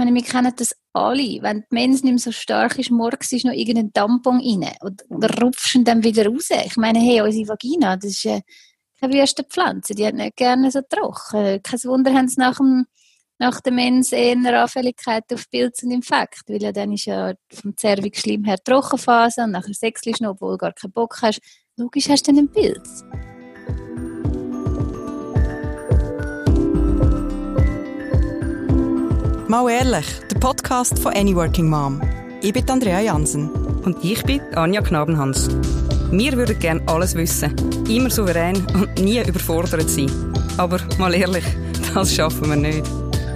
meine, wir kennen das alle. Wenn die Mens nicht mehr so stark ist, morgens ist noch irgendein Tampon rein und, und rupfst ihn dann wieder raus. Ich meine, hey, unsere Vagina, das ist äh, keine wüste Pflanze, die hat nicht gerne so trocken. Kein Wunder haben sie nach, dem, nach der Mens eher eine Anfälligkeit auf Pilz und Infekt, weil ja dann ist ja vom Zervixschleim her Trockenphase und nachher sechselst noch, obwohl du gar keinen Bock hast. Logisch hast du dann einen Pilz. Mal ehrlich, der Podcast von Any Working Mom. Ich bin Andrea Jansen. Und ich bin Anja Knabenhans. Wir würden gerne alles wissen, immer souverän und nie überfordert sein. Aber mal ehrlich, das schaffen wir nicht.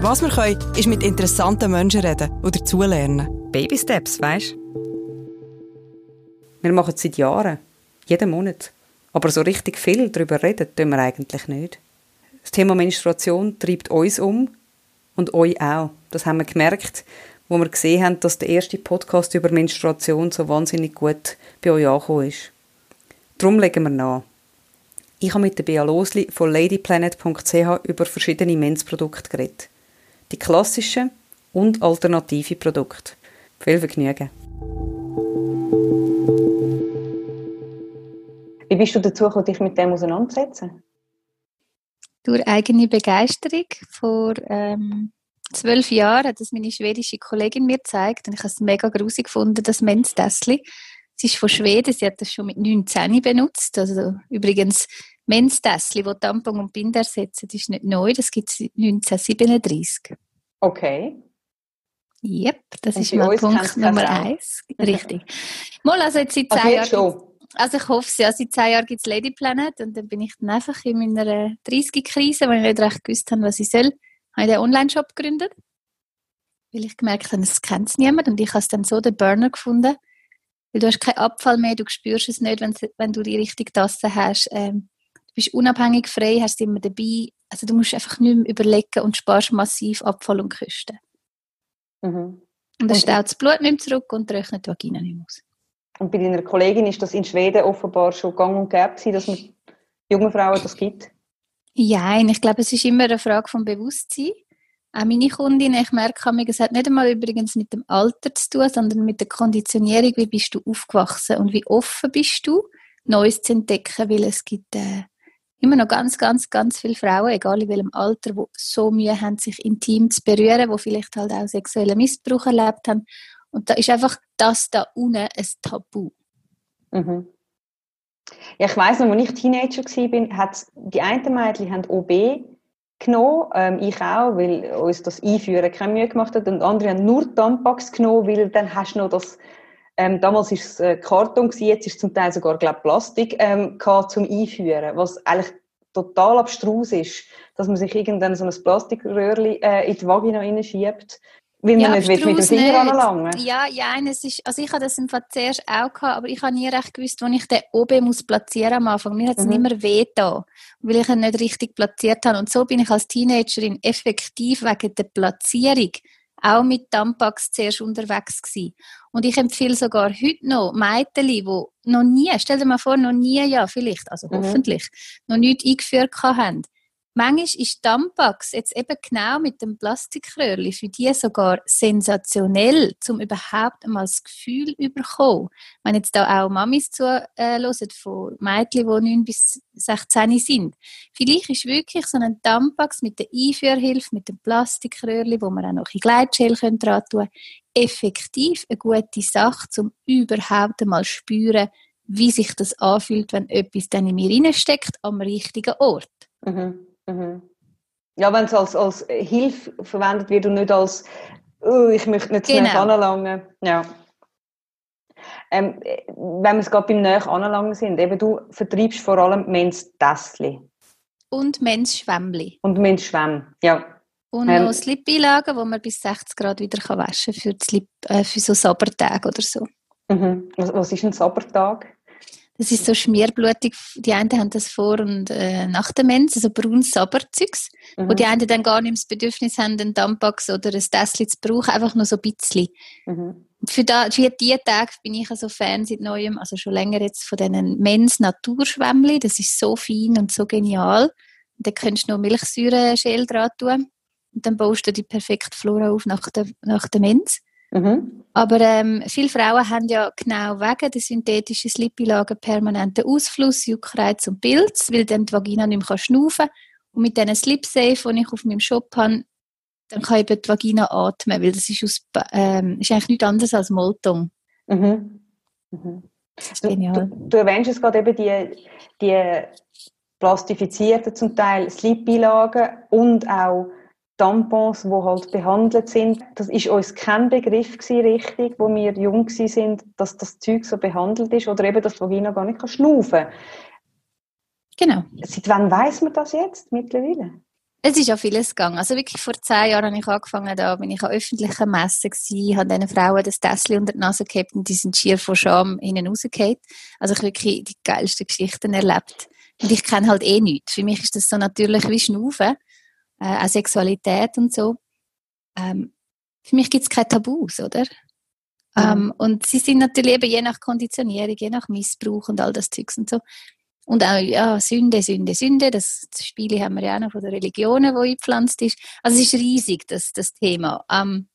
Was wir können, ist mit interessanten Menschen reden oder dazulernen. Baby Steps, weißt Wir machen es seit Jahren. Jeden Monat. Aber so richtig viel darüber reden tun wir eigentlich nicht. Das Thema Menstruation treibt uns um und euch auch. Das haben wir gemerkt, wo wir gesehen haben, dass der erste Podcast über Menstruation so wahnsinnig gut bei euch angekommen ist. Darum legen wir nach. Ich habe mit der Bea Losli von ladyplanet.ch über verschiedene Mensprodukte geredet. Die klassischen und alternative Produkte. Viel Vergnügen. Wie bist du dazu gekommen, dich mit dem auseinanderzusetzen? Durch eigene Begeisterung. Vor ähm, zwölf Jahren hat das meine schwedische Kollegin mir gezeigt und ich habe es mega grusig gefunden, das Menstessli. Sie ist von Schweden, sie hat das schon mit 19 benutzt. Also übrigens, Menstessli, wo Tampon und Binder ersetzen, ist nicht neu, das gibt es 1937. Okay. Yep, das und ist mal Punkt Nummer eins. Richtig. Mal, also jetzt seit zehn Jahren. Also ich hoffe es, ja, seit zehn Jahren gibt es Lady Planet und dann bin ich dann einfach in meiner 30er-Krise, weil ich nicht recht gewusst habe, was ich soll, habe ich den Online-Shop gegründet. Weil ich gemerkt habe, es kennt es niemand und ich habe dann so den Burner gefunden, weil du hast keinen Abfall mehr, du spürst es nicht, wenn, wenn du die richtige Tasse hast. Ähm, du bist unabhängig frei, hast immer dabei. Also du musst einfach nicht mehr überlegen und sparst massiv Abfall und Kosten. Mhm. Und dann staut das Blut nicht mehr zurück und trocknet die Vagina nicht mehr aus. Und bei deiner Kollegin ist das in Schweden offenbar schon gang und gäbe dass man jungen Frauen das gibt? Ja, ich glaube, es ist immer eine Frage vom Bewusstsein. Auch meine Kundin, ich merke, es hat nicht einmal übrigens mit dem Alter zu tun, sondern mit der Konditionierung, wie bist du aufgewachsen und wie offen bist du, Neues zu entdecken, weil es gibt äh, immer noch ganz, ganz, ganz viele Frauen, egal in welchem Alter, die so Mühe haben, sich intim zu berühren, die vielleicht halt auch sexuellen Missbrauch erlebt haben. Und da ist einfach das da unten ein Tabu. Mhm. Ja, ich weiss noch, als ich Teenager war, hat die einen Mädchen haben OB genommen, ähm, ich auch, weil uns das Einführen keine Mühe gemacht hat. Und andere haben nur Tampax genommen, weil dann hast du noch das ähm, damals war es äh, Karton, gewesen, jetzt ist es zum Teil sogar glaub, Plastik ähm, zum Einführen, was eigentlich total abstrus ist, dass man sich irgendwann so ein Plastikröhrchen äh, in die Vagina reinschiebt weil man ja, nicht mit dem Finger anlangen Ja, ja, es ist, also ich hatte das im Fall zuerst auch gehabt, aber ich habe nie recht gewusst, wo ich den oben muss platzieren am Anfang. Mir hat es mhm. immer weh da, weil ich ihn nicht richtig platziert habe. Und so bin ich als Teenagerin effektiv wegen der Platzierung auch mit Tampax zuerst unterwegs gewesen. Und ich empfehle sogar heute noch Mädchen, die noch nie, stell dir mal vor, noch nie, ja, vielleicht, also mhm. hoffentlich, noch nichts eingeführt haben Manchmal ist Tampax jetzt eben genau mit dem Plastikröhrchen für die sogar sensationell, um überhaupt einmal das Gefühl zu bekommen. Wenn jetzt da auch Mamis zuhören von Mädchen, die 9 bis 16 sind. Vielleicht ist wirklich so ein Tampax mit der Einführhilfe, mit dem Plastikröhrchen, wo man auch noch ein Gleitgel dran tun können, effektiv eine gute Sache, um überhaupt einmal zu spüren, wie sich das anfühlt, wenn etwas dann in mir reinsteckt, am richtigen Ort. Mhm. Mhm. Ja, wenn es als, als Hilfe verwendet wird und nicht als oh, ich möchte nicht zu genau. anlangen. Ja. Ähm, wenn wir es gerade beim Nähe anlangen sind, eben du vertreibst vor allem Men's-Tässchen. Und Men's-Schwämmli. Und Men's-Schwämm, ja. Und ähm, noch Slip-Einlagen, die man bis 60 Grad wieder waschen kann für, Slip, äh, für so Sabbertage oder so. Mhm. Was, was ist ein Sabbertag? Das ist so schmierblutig. Die einen haben das vor und äh, nach der Mens, also braunes Sabberzeugs, mhm. wo die einen dann gar nicht das Bedürfnis haben, einen Tampax oder ein Tässchen zu brauchen, einfach nur so ein bisschen. Mhm. Für, da, für diese Tage bin ich also Fan seit Neuem, also schon länger jetzt von diesen Mens Naturschwämmli. Das ist so fein und so genial. Und da könntest du noch Milchsäure-Schäl dran tun. und dann baust du die perfekte Flora auf nach der, nach der Mens. Mhm. Aber ähm, viele Frauen haben ja genau wegen der synthetischen Slip-Einlagen permanenten Ausfluss, Juckreiz und Pilz, weil dann die Vagina nicht mehr schnaufen kann. Und mit diesen Slip-Safe, die ich auf meinem Shop habe, dann kann eben die Vagina atmen, weil das ist, aus, ähm, ist eigentlich nichts anderes als Molton. Mhm. Mhm. Du, genial. du, du erwähnst es gerade eben die, die plastifizierten zum Teil Slip-Einlagen und auch Tampons, die halt behandelt sind. Das ist uns kein Begriff gewesen, richtig, wo wir jung sind, dass das Zeug so behandelt ist oder eben, dass die Vagina gar nicht kann schnaufen Genau. Seit wann weiß man das jetzt mittlerweile? Es ist ja vieles gegangen. Also wirklich vor zehn Jahren habe ich angefangen, da bin ich an öffentlichen Messen gewesen, habe diesen Frauen das Tässchen unter die Nase gehabt und die sind schier vor Scham hinten rausgefallen. Also ich habe wirklich die geilsten Geschichten erlebt. Und ich kenne halt eh nichts. Für mich ist das so natürlich wie Schnaufen, äh, auch Sexualität und so. Ähm, für mich gibt es keine Tabus, oder? Ähm, und sie sind natürlich eben je nach Konditionierung, je nach Missbrauch und all das Zeugs und so. Und auch, ja, Sünde, Sünde, Sünde, das, das Spiele haben wir ja auch noch von den Religionen, wo eingepflanzt ist. Also es ist riesig, das, das Thema. Ähm,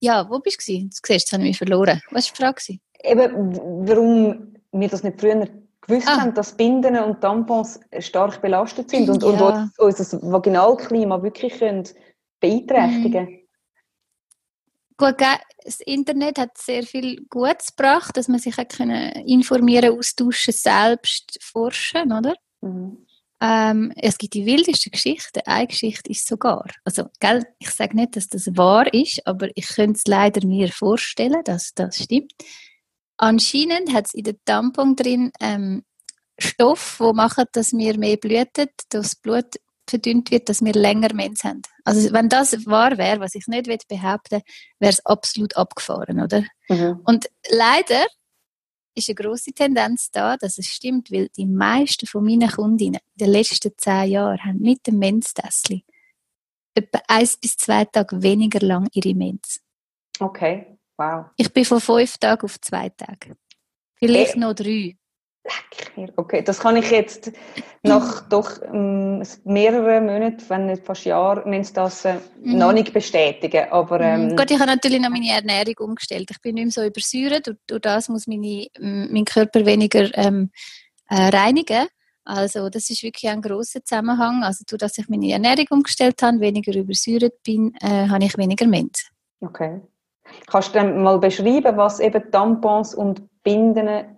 ja, wo bist du gewesen? Du siehst, jetzt habe ich mich verloren. Was war die Frage? Eben, warum wir das nicht früher gewusst Ah. haben, dass Binden und Tampons stark belastet sind und, und Ja. uns unser Vaginalklima wirklich können beeinträchtigen Mhm. Gut, das Internet hat sehr viel Gutes gebracht, dass man sich hat können informieren, austauschen, selbst forschen, oder? Mhm. Ähm, es gibt die wildesten Geschichten. Eine Geschichte ist sogar, also, gell, ich sage nicht, dass das wahr ist, aber ich könnte es leider mir vorstellen, dass das stimmt. Anscheinend hat es in den Tampon drin ähm, Stoff, wo machen, dass wir mehr blüten, dass das Blut verdünnt wird, dass wir länger Mens haben. Also wenn das wahr wäre, was ich nicht behaupten, wäre es absolut abgefahren, oder? Mhm. Und leider ist eine große Tendenz da, dass es stimmt, weil die meisten von meinen Kundinnen in den letzten zehn Jahren haben mit dem Menstässchen etwa eins bis zwei Tage weniger lang ihre Mens. Okay, wow. Ich bin von fünf Tagen auf zwei Tage. Vielleicht Äh. noch drei. Leck mir. Okay, das kann ich jetzt nach doch ähm, mehreren Monaten, wenn nicht fast Jahren, wenn das äh, Mhm. noch nicht bestätigen. Aber ähm, Gut, ich habe natürlich noch meine Ernährung umgestellt. Ich bin nicht mehr so übersäuert. Durch, durch das muss meine, mein Körper weniger ähm, äh, reinigen. Also das ist wirklich ein großer Zusammenhang. Also durch dass ich meine Ernährung umgestellt habe, weniger übersäuert bin, äh, habe ich weniger Mens. okay. Kannst du mal beschreiben, was eben Tampons und Binden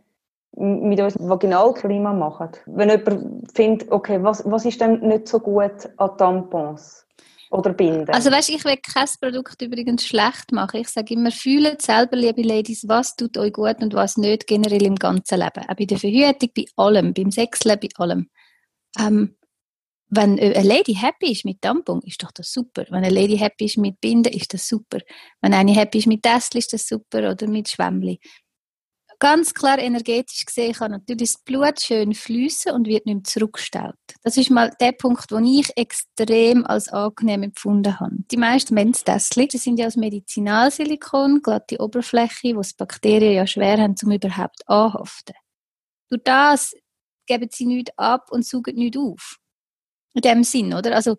mit unserem Vaginalklima machen? Wenn jemand findet, okay, was, was ist denn nicht so gut an Tampons oder Binden? Also weißt, ich will kein Produkt übrigens schlecht machen. Ich sage immer, fühlt selber, liebe Ladies, was tut euch gut und was nicht, generell im ganzen Leben. Auch bei der Verhütung, bei allem, beim Sexleben, bei allem. Ähm, wenn eine Lady happy ist mit Tampon, ist doch das super. Wenn eine Lady happy ist mit Binden, ist das super. Wenn eine happy ist mit Tässchen, ist das super. Oder mit Schwämmli. Ganz klar energetisch gesehen kann natürlich das Blut schön fließen und wird nicht mehr zurückgestaut. Das ist mal der Punkt, den ich extrem als angenehm empfunden habe. Die meisten Menstässchen, die sind ja aus Medizinalsilikon, glatte Oberfläche, wo es Bakterien ja schwer haben, um überhaupt anhaften. Durch das geben sie nichts ab und saugen nichts auf. In dem Sinn, oder? Also,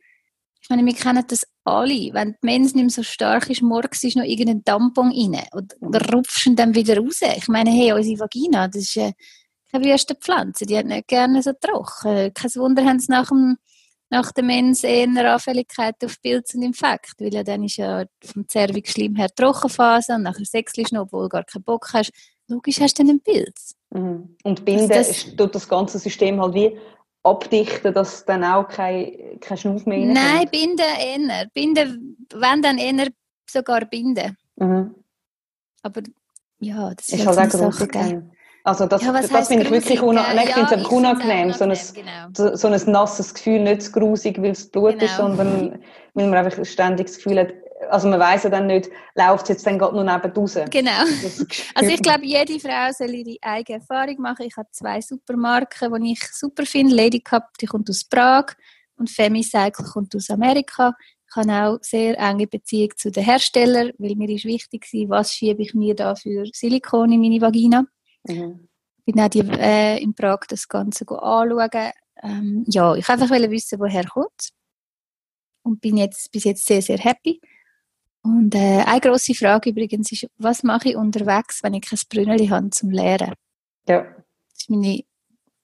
ich meine, wir kennen das alle. Wenn die Mens nicht mehr so stark ist, morgens ist noch irgendein Tampon rein. Oder rupfst ihn dann wieder raus. Ich meine, hey, unsere Vagina, das ist äh, keine wüste Pflanze. Die hat nicht gerne so trocken. Kein Wunder haben sie nach dem nach der Mens eher eine Anfälligkeit auf Pilze und Infekt, weil ja dann ist ja vom Zervixschleim her Trockenphase und nachher sechselst noch, obwohl du gar keinen Bock hast. Logisch hast du dann einen Pilz. Mhm. Und Binden das- tut das ganze System halt wie abdichten, dass dann auch kein, kein Schnuff mehr reinkommt. Nein, binden eher. Binden, wenn dann eher sogar binden. Mhm. Aber ja, das ist, Ist halt so auch Sache, gell? Also das, Ja, das finde ich wirklich unangenehm. Ich Ja, ich find's unangenehm. So ein, genau. so, ein nasses Gefühl, nicht zu grusig, weil es Blut ist, Genau. sondern weil man einfach ständig das Gefühl hat, also man weiß ja dann nicht, läuft es jetzt dann gerade nur neben raus. Genau. Also ich glaube, jede Frau soll ihre eigene Erfahrung machen. Ich habe zwei Supermarken, die ich super finde. Lady Cup, die kommt aus Prag und Femicycle kommt aus Amerika. Ich habe auch sehr enge Beziehung zu den Herstellern, weil mir ist wichtig war, was schiebe ich mir da für Silikon in meine Vagina. Mhm. Ich bin auch die, äh, in Prag das Ganze anschauen. Ähm, ja, ich wollte einfach wissen, woher kommt und bin jetzt bis jetzt sehr, sehr happy. Und äh, eine grosse Frage übrigens ist, was mache ich unterwegs, wenn ich kein Brünneli habe zum Lehren? Ja. Das ist meine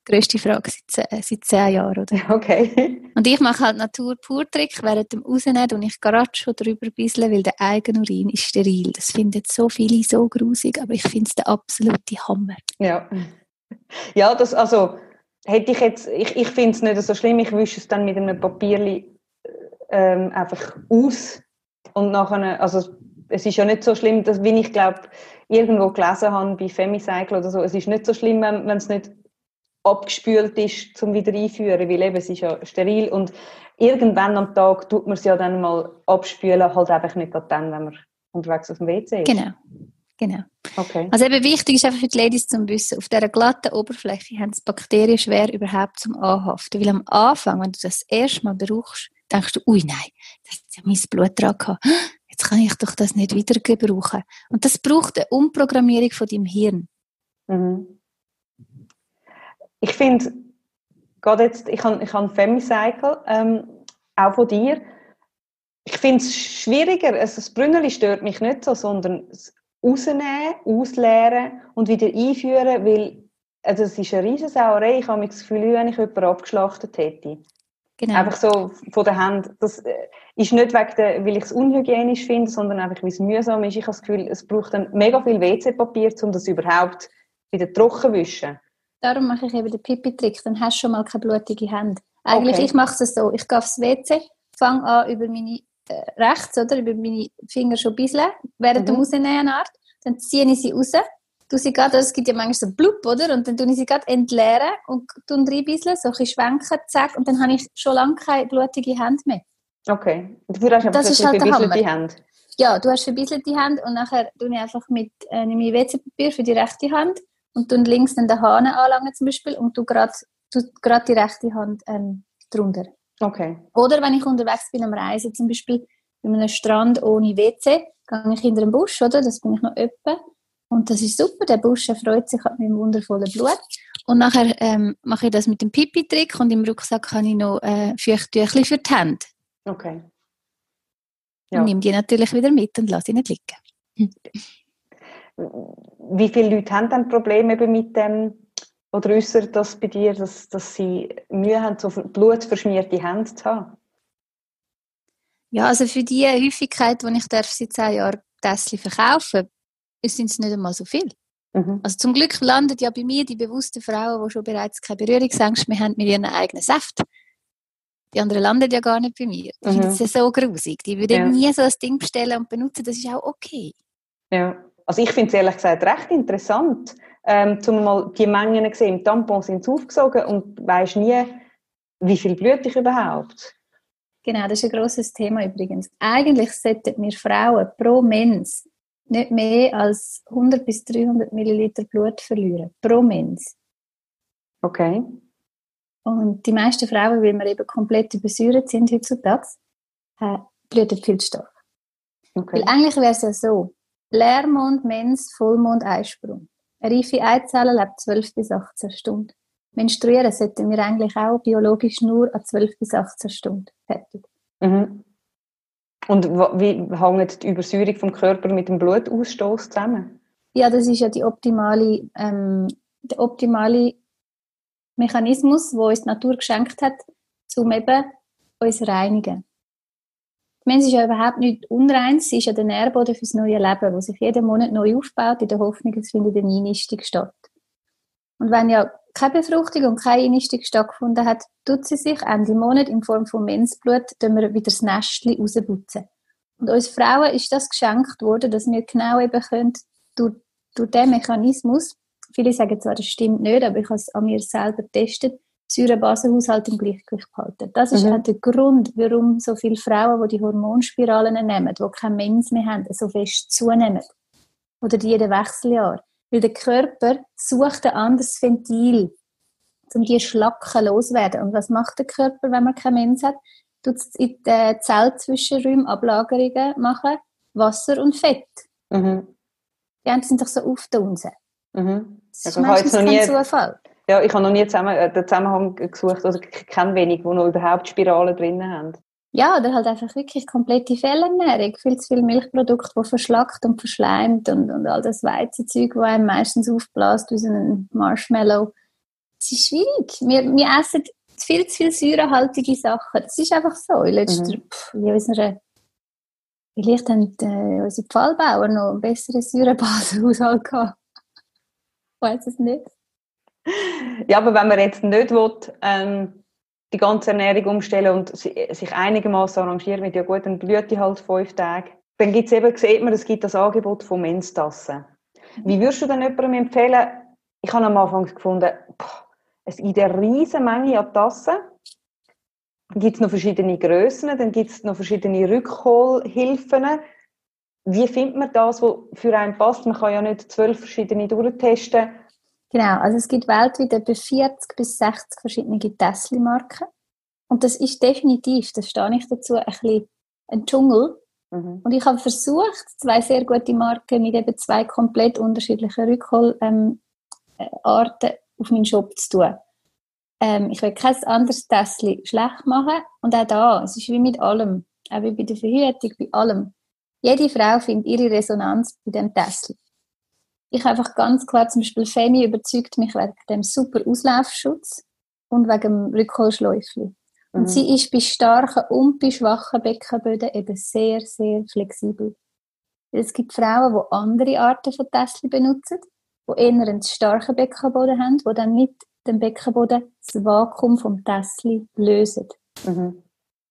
grösste Frage seit, äh, seit zehn Jahren. Oder? Okay. Und ich mache halt Natur-Pur-Trick, während dem Rausnehmen und ich gerade schon drüber bisschen, weil der eigene Urin ist steril. Das finden so viele so grusig, aber ich finde es der absolute Hammer. Ja. Ja, das, also, hätte ich jetzt, ich, ich finde es nicht so schlimm, ich wische es dann mit einem Papierli ähm, einfach aus und nachher, also es ist ja nicht so schlimm, dass, wie ich glaube, irgendwo gelesen habe bei Femicycle oder so, es ist nicht so schlimm, wenn, wenn es nicht abgespült ist, zum wieder einführen, weil eben es ist ja steril und irgendwann am Tag tut man es ja dann mal abspülen, halt einfach nicht dann, wenn man unterwegs auf dem WC ist. Genau. Genau. Okay. Also eben wichtig ist einfach für die Ladies zum Wissen, auf dieser glatten Oberfläche haben die Bakterien schwer überhaupt zum Anhaften. Weil am Anfang, wenn du das erste Mal brauchst, denkst du, ui nein, ja mein Blut dran gehabt. Jetzt kann ich doch das nicht wieder gebrauchen. Und das braucht eine Umprogrammierung von deinem Hirn. Mhm. Ich finde, gerade jetzt, ich habe ich hab Femicycle, ähm, auch von dir. Ich finde es schwieriger, also das Brünneli stört mich nicht so, sondern das rausnehmen, ausleeren und wieder einführen, weil also es ist eine riesige Sauerei. Ich habe das Gefühl, wenn ich jemanden abgeschlachtet hätte. Genau. Einfach so von der Hand. Das äh, ist nicht wegen der, weil ich es unhygienisch finde, sondern einfach, weil es mühsam ist. Ich habe das Gefühl, es braucht dann mega viel WC-Papier, um das überhaupt wieder trocken zu wischen. Darum mache ich eben den Pipi-Trick. Dann hast du schon mal keine blutige Hände. Eigentlich, okay. ich mache es so. Ich gehe aufs WC, fange an über meine äh, rechts, oder? Über meine Finger schon ein bisschen, während mhm. dem Rausnehmen Art. Dann ziehe ich sie raus. Du sie grad, es gibt ja manchmal so Blub, oder? Und dann tue ich sie gerade entleeren und tue ein bisschen, so ein bisschen schwenken, zack, und dann habe ich schon lange keine blutige Hände mehr. Okay. Dafür hast du das ist halt verbisselte Hände. Ja, du hast verbisselte Hände und nachher tue ich einfach mit äh, nehme ich WC-Papier für die rechte Hand und tue links dann den Hahn anlangen zum Beispiel und du gerade die rechte Hand ähm, drunter. Okay. Oder wenn ich unterwegs bin am Reisen, zum Beispiel bei einem Strand ohne WC, gehe ich hinter den Busch, oder? Das bin ich noch öppe. Und das ist super, der Busch freut sich an meinem wundervollen Blut. Und nachher ähm, mache ich das mit dem Pipi-Trick und im Rucksack habe ich noch äh, Feuchttüchli für die Hände. Okay. Ja. Und nehme die natürlich wieder mit und lasse sie nicht liegen. Wie viele Leute haben dann Probleme mit dem oder äußert das bei dir, dass, dass sie Mühe haben, so blutverschmierte Hände zu haben? Ja, also für die Häufigkeit, die ich darf seit zehn Jahren Tässchen verkaufen sind es nicht einmal so viel. Mhm. Also zum Glück landen ja bei mir die bewussten Frauen, die schon bereits keine Berührungsängste mehr haben mit ihren eigenen Saft. Die anderen landen ja gar nicht bei mir. Ich mhm. finde das so grusig. Die würden ja. nie so ein Ding bestellen und benutzen, das ist auch okay. Ja, also ich finde es ehrlich gesagt recht interessant, ähm, zum mal die Mengen zu sehen. Im Tampon sind sie aufgesogen und weisst nie, wie viel Blut ich überhaupt. Genau, das ist ein grosses Thema übrigens. Eigentlich sollten wir Frauen pro Mens nicht mehr als 100 bis 300 Milliliter Blut verlieren. Pro Mens. Okay. Und die meisten Frauen, weil wir eben komplett übersäuert sind heutzutage, äh, bluten viel zu stark. Okay. Weil eigentlich wäre es ja so, Leermond, Mens, Vollmond, Eisprung. Eine reife Eizelle lebt 12 bis 18 Stunden. Menstruieren sollten wir eigentlich auch biologisch nur an 12 bis 18 Stunden fertig. Mhm. Und wie hängt die Übersäuerung vom Körper mit dem Blutausstoß zusammen? Ja, das ist ja die optimale, ähm, der optimale Mechanismus, wo uns die Natur geschenkt hat, um eben uns reinigen. Die Mensch ist ja überhaupt nicht unrein, sie ist ja der Nährboden fürs neue Leben, wo sich jeden Monat neu aufbaut, in der Hoffnung, es findet eine Einnistung statt. Und wenn ja keine Befruchtung und keine Einnistung stattgefunden hat, tut sie sich Ende Monat in Form von Mensblut wir wieder das Nestchen rausputzen. Und uns Frauen ist das geschenkt worden, dass wir genau eben können, durch, durch diesen Mechanismus, viele sagen zwar, das stimmt nicht, aber ich habe es an mir selber getestet, Säurebasenhaushalt im Gleichgewicht behalten. Das ist mhm. auch der Grund, warum so viele Frauen, die die Hormonspiralen nehmen, die keine Mens mehr haben, so fest zunehmen. Oder die jeden Wechseljahr. Weil der Körper sucht ein anderes Ventil, um die Schlacken loszuwerden. Und was macht der Körper, wenn man keine Mens hat? Tut es in den Zellzwischenräumen Ablagerungen machen, Wasser und Fett. Mhm. Die sind doch so aufdunsen. Mhm. Meistens kein nie, Zufall. Ja, ich habe noch nie zusammen, äh, den Zusammenhang gesucht, also ich kenne wenig, die noch überhaupt Spiralen drin haben. Ja, oder halt einfach wirklich komplette Fehlernährung. Viel zu viel Milchprodukte, die verschlackt und verschleimt und, und all das Weizenzeug, das einem meistens aufbläst wie so ein Marshmallow. Es ist schwierig. Wir, wir essen viel zu viel säurehaltige Sachen. Das ist einfach so. In letzter, mhm. pff, in unserer, vielleicht haben äh, unsere Pfahlbauer noch einen besseren Säurebasenhaushalt gehabt. Ich weiß es nicht. Ja, aber wenn man jetzt nicht will, ähm, die ganze Ernährung umstellen und sich einigermaßen arrangieren mit, ja gut, dann blüht die halt fünf Tage. Dann gibt's eben, sieht man, es gibt das Angebot von Menstassen. Wie würdest du denn jemandem empfehlen, ich habe am Anfang gefunden, boah, es gibt eine riesige Menge an Tassen. Dann gibt es noch verschiedene Grössen, dann gibt es noch verschiedene Rückholhilfen. Wie findet man das, was für einen passt? Man kann ja nicht zwölf verschiedene durchtesten. Genau, also es gibt weltweit etwa 40 bis 60 verschiedene Tesla-Marken. Und das ist definitiv, das stehe ich dazu, ein bisschen ein Dschungel. Mhm. Und ich habe versucht, zwei sehr gute Marken mit eben zwei komplett unterschiedlichen Rückholarten ähm, auf meinen Shop zu tun. Ähm, ich will kein anderes Tesla schlecht machen. Und auch da, es ist wie mit allem, auch wie bei der Verhütung, bei allem. Jede Frau findet ihre Resonanz bei dem Tesla ich einfach ganz klar, zum Beispiel Femi überzeugt mich wegen dem super Auslaufschutz und wegen dem Rückholschläufli. Und mhm. sie ist bei starken und bei schwachen Beckenböden eben sehr, sehr flexibel. Es gibt Frauen, die andere Arten von Tesla benutzen, die eher einen starken Beckenboden haben, die dann mit dem Beckenboden das Vakuum vom Tesla lösen. Mhm.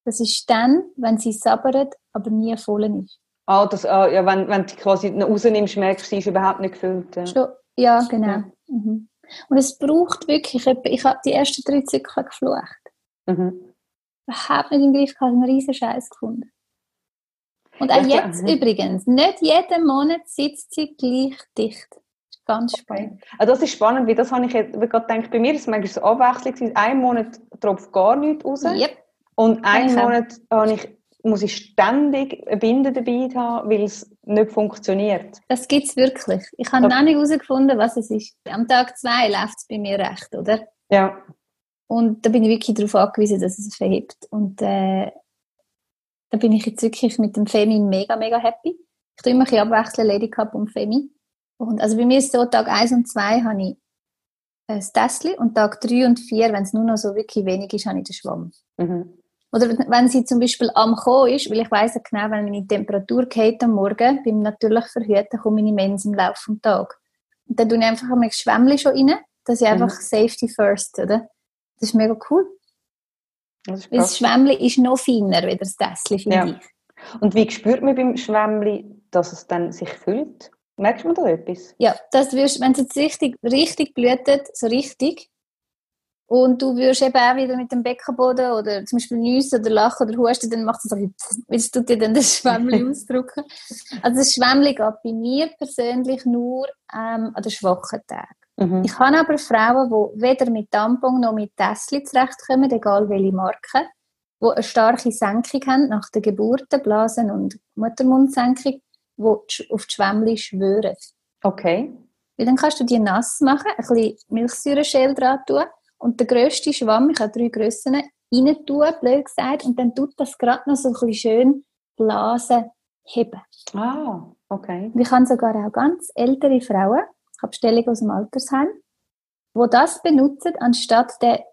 Das ist dann, wenn sie sabbert, aber nie voll ist. Ah, das, ah, ja, wenn, wenn du quasi rausnimmst, merkst du, sie ist überhaupt nicht gefüllt. Ja, Schon, ja genau. Ja. Mhm. Und es braucht wirklich, ich habe die ersten drei Zyklen geflucht. Mhm. Überhaupt nicht im Griff gehabt, einen riesen Scheiß gefunden. Und auch ja, jetzt ja. übrigens, nicht jeden Monat sitzt sie gleich dicht. Das ist ganz spannend. Also das ist spannend, weil das habe ich gerade gedacht, bei mir ist es manchmal so abwechslungsweise. Einen Monat tropft gar nichts raus. Yep. Und einen Monat habe ich muss ich ständig eine Binde dabei haben, weil es nicht funktioniert. Das gibt es wirklich. Ich habe okay. noch nicht herausgefunden, was es ist. Am Tag zwei läuft es bei mir recht, oder? Ja. Und da bin ich wirklich darauf angewiesen, dass es verhebt. Und äh, da bin ich jetzt wirklich mit dem Femi mega, mega happy. Ich tue immer ein bisschen abwechseln, Lady Cup und Femi. Und also bei mir ist so, Tag 1 und 2 habe ich das Tässchen und Tag 3 und 4, wenn es nur noch so wirklich wenig ist, habe ich den Schwamm. Mhm. Oder wenn sie zum Beispiel am Kommen ist, weil ich weiss genau, wenn meine Temperatur geht am Morgen, beim natürlich Verhüten, kommt meine Mens im Laufe des Tages. Und dann tue ich einfach ein Schwämmchen schon rein, dass ich einfach mhm. Safety first, oder? Das ist mega cool. Das, Weil das Schwämmchen ist noch feiner als das Tässchen, finde ja. ich. Und wie spürt man beim Schwämmchen, dass es dann sich füllt? Merkt man da etwas? Ja, das wirst, wenn es jetzt richtig, richtig blutet, so richtig, und du würdest eben auch wieder mit dem Beckenboden oder zum Beispiel nüssen oder lachen oder husten, dann macht es so, willst du dir dann das Schwämmchen ausdrücken? Also das Schwämmchen geht bei mir persönlich nur ähm, an den schwachen Tagen. Mhm. Ich habe aber Frauen, die weder mit Tampon noch mit Tässchen zurechtkommen, egal welche Marke, die eine starke Senkung haben nach der Geburt, Blasen- und Muttermundsenkung, die auf die Schwämmchen schwören. Okay. Weil dann kannst du die nass machen, ein bisschen Milchsäureschäl dran tun und der grösste Schwamm, ich habe drei Grössen, rein tun, blöd gesagt, und dann tut das gerade noch so ein bisschen schön Blasen heben. Ah, okay. Und ich habe sogar auch ganz ältere Frauen, ich habe Bestellungen aus dem Altersheim, die das benutzen, anstatt der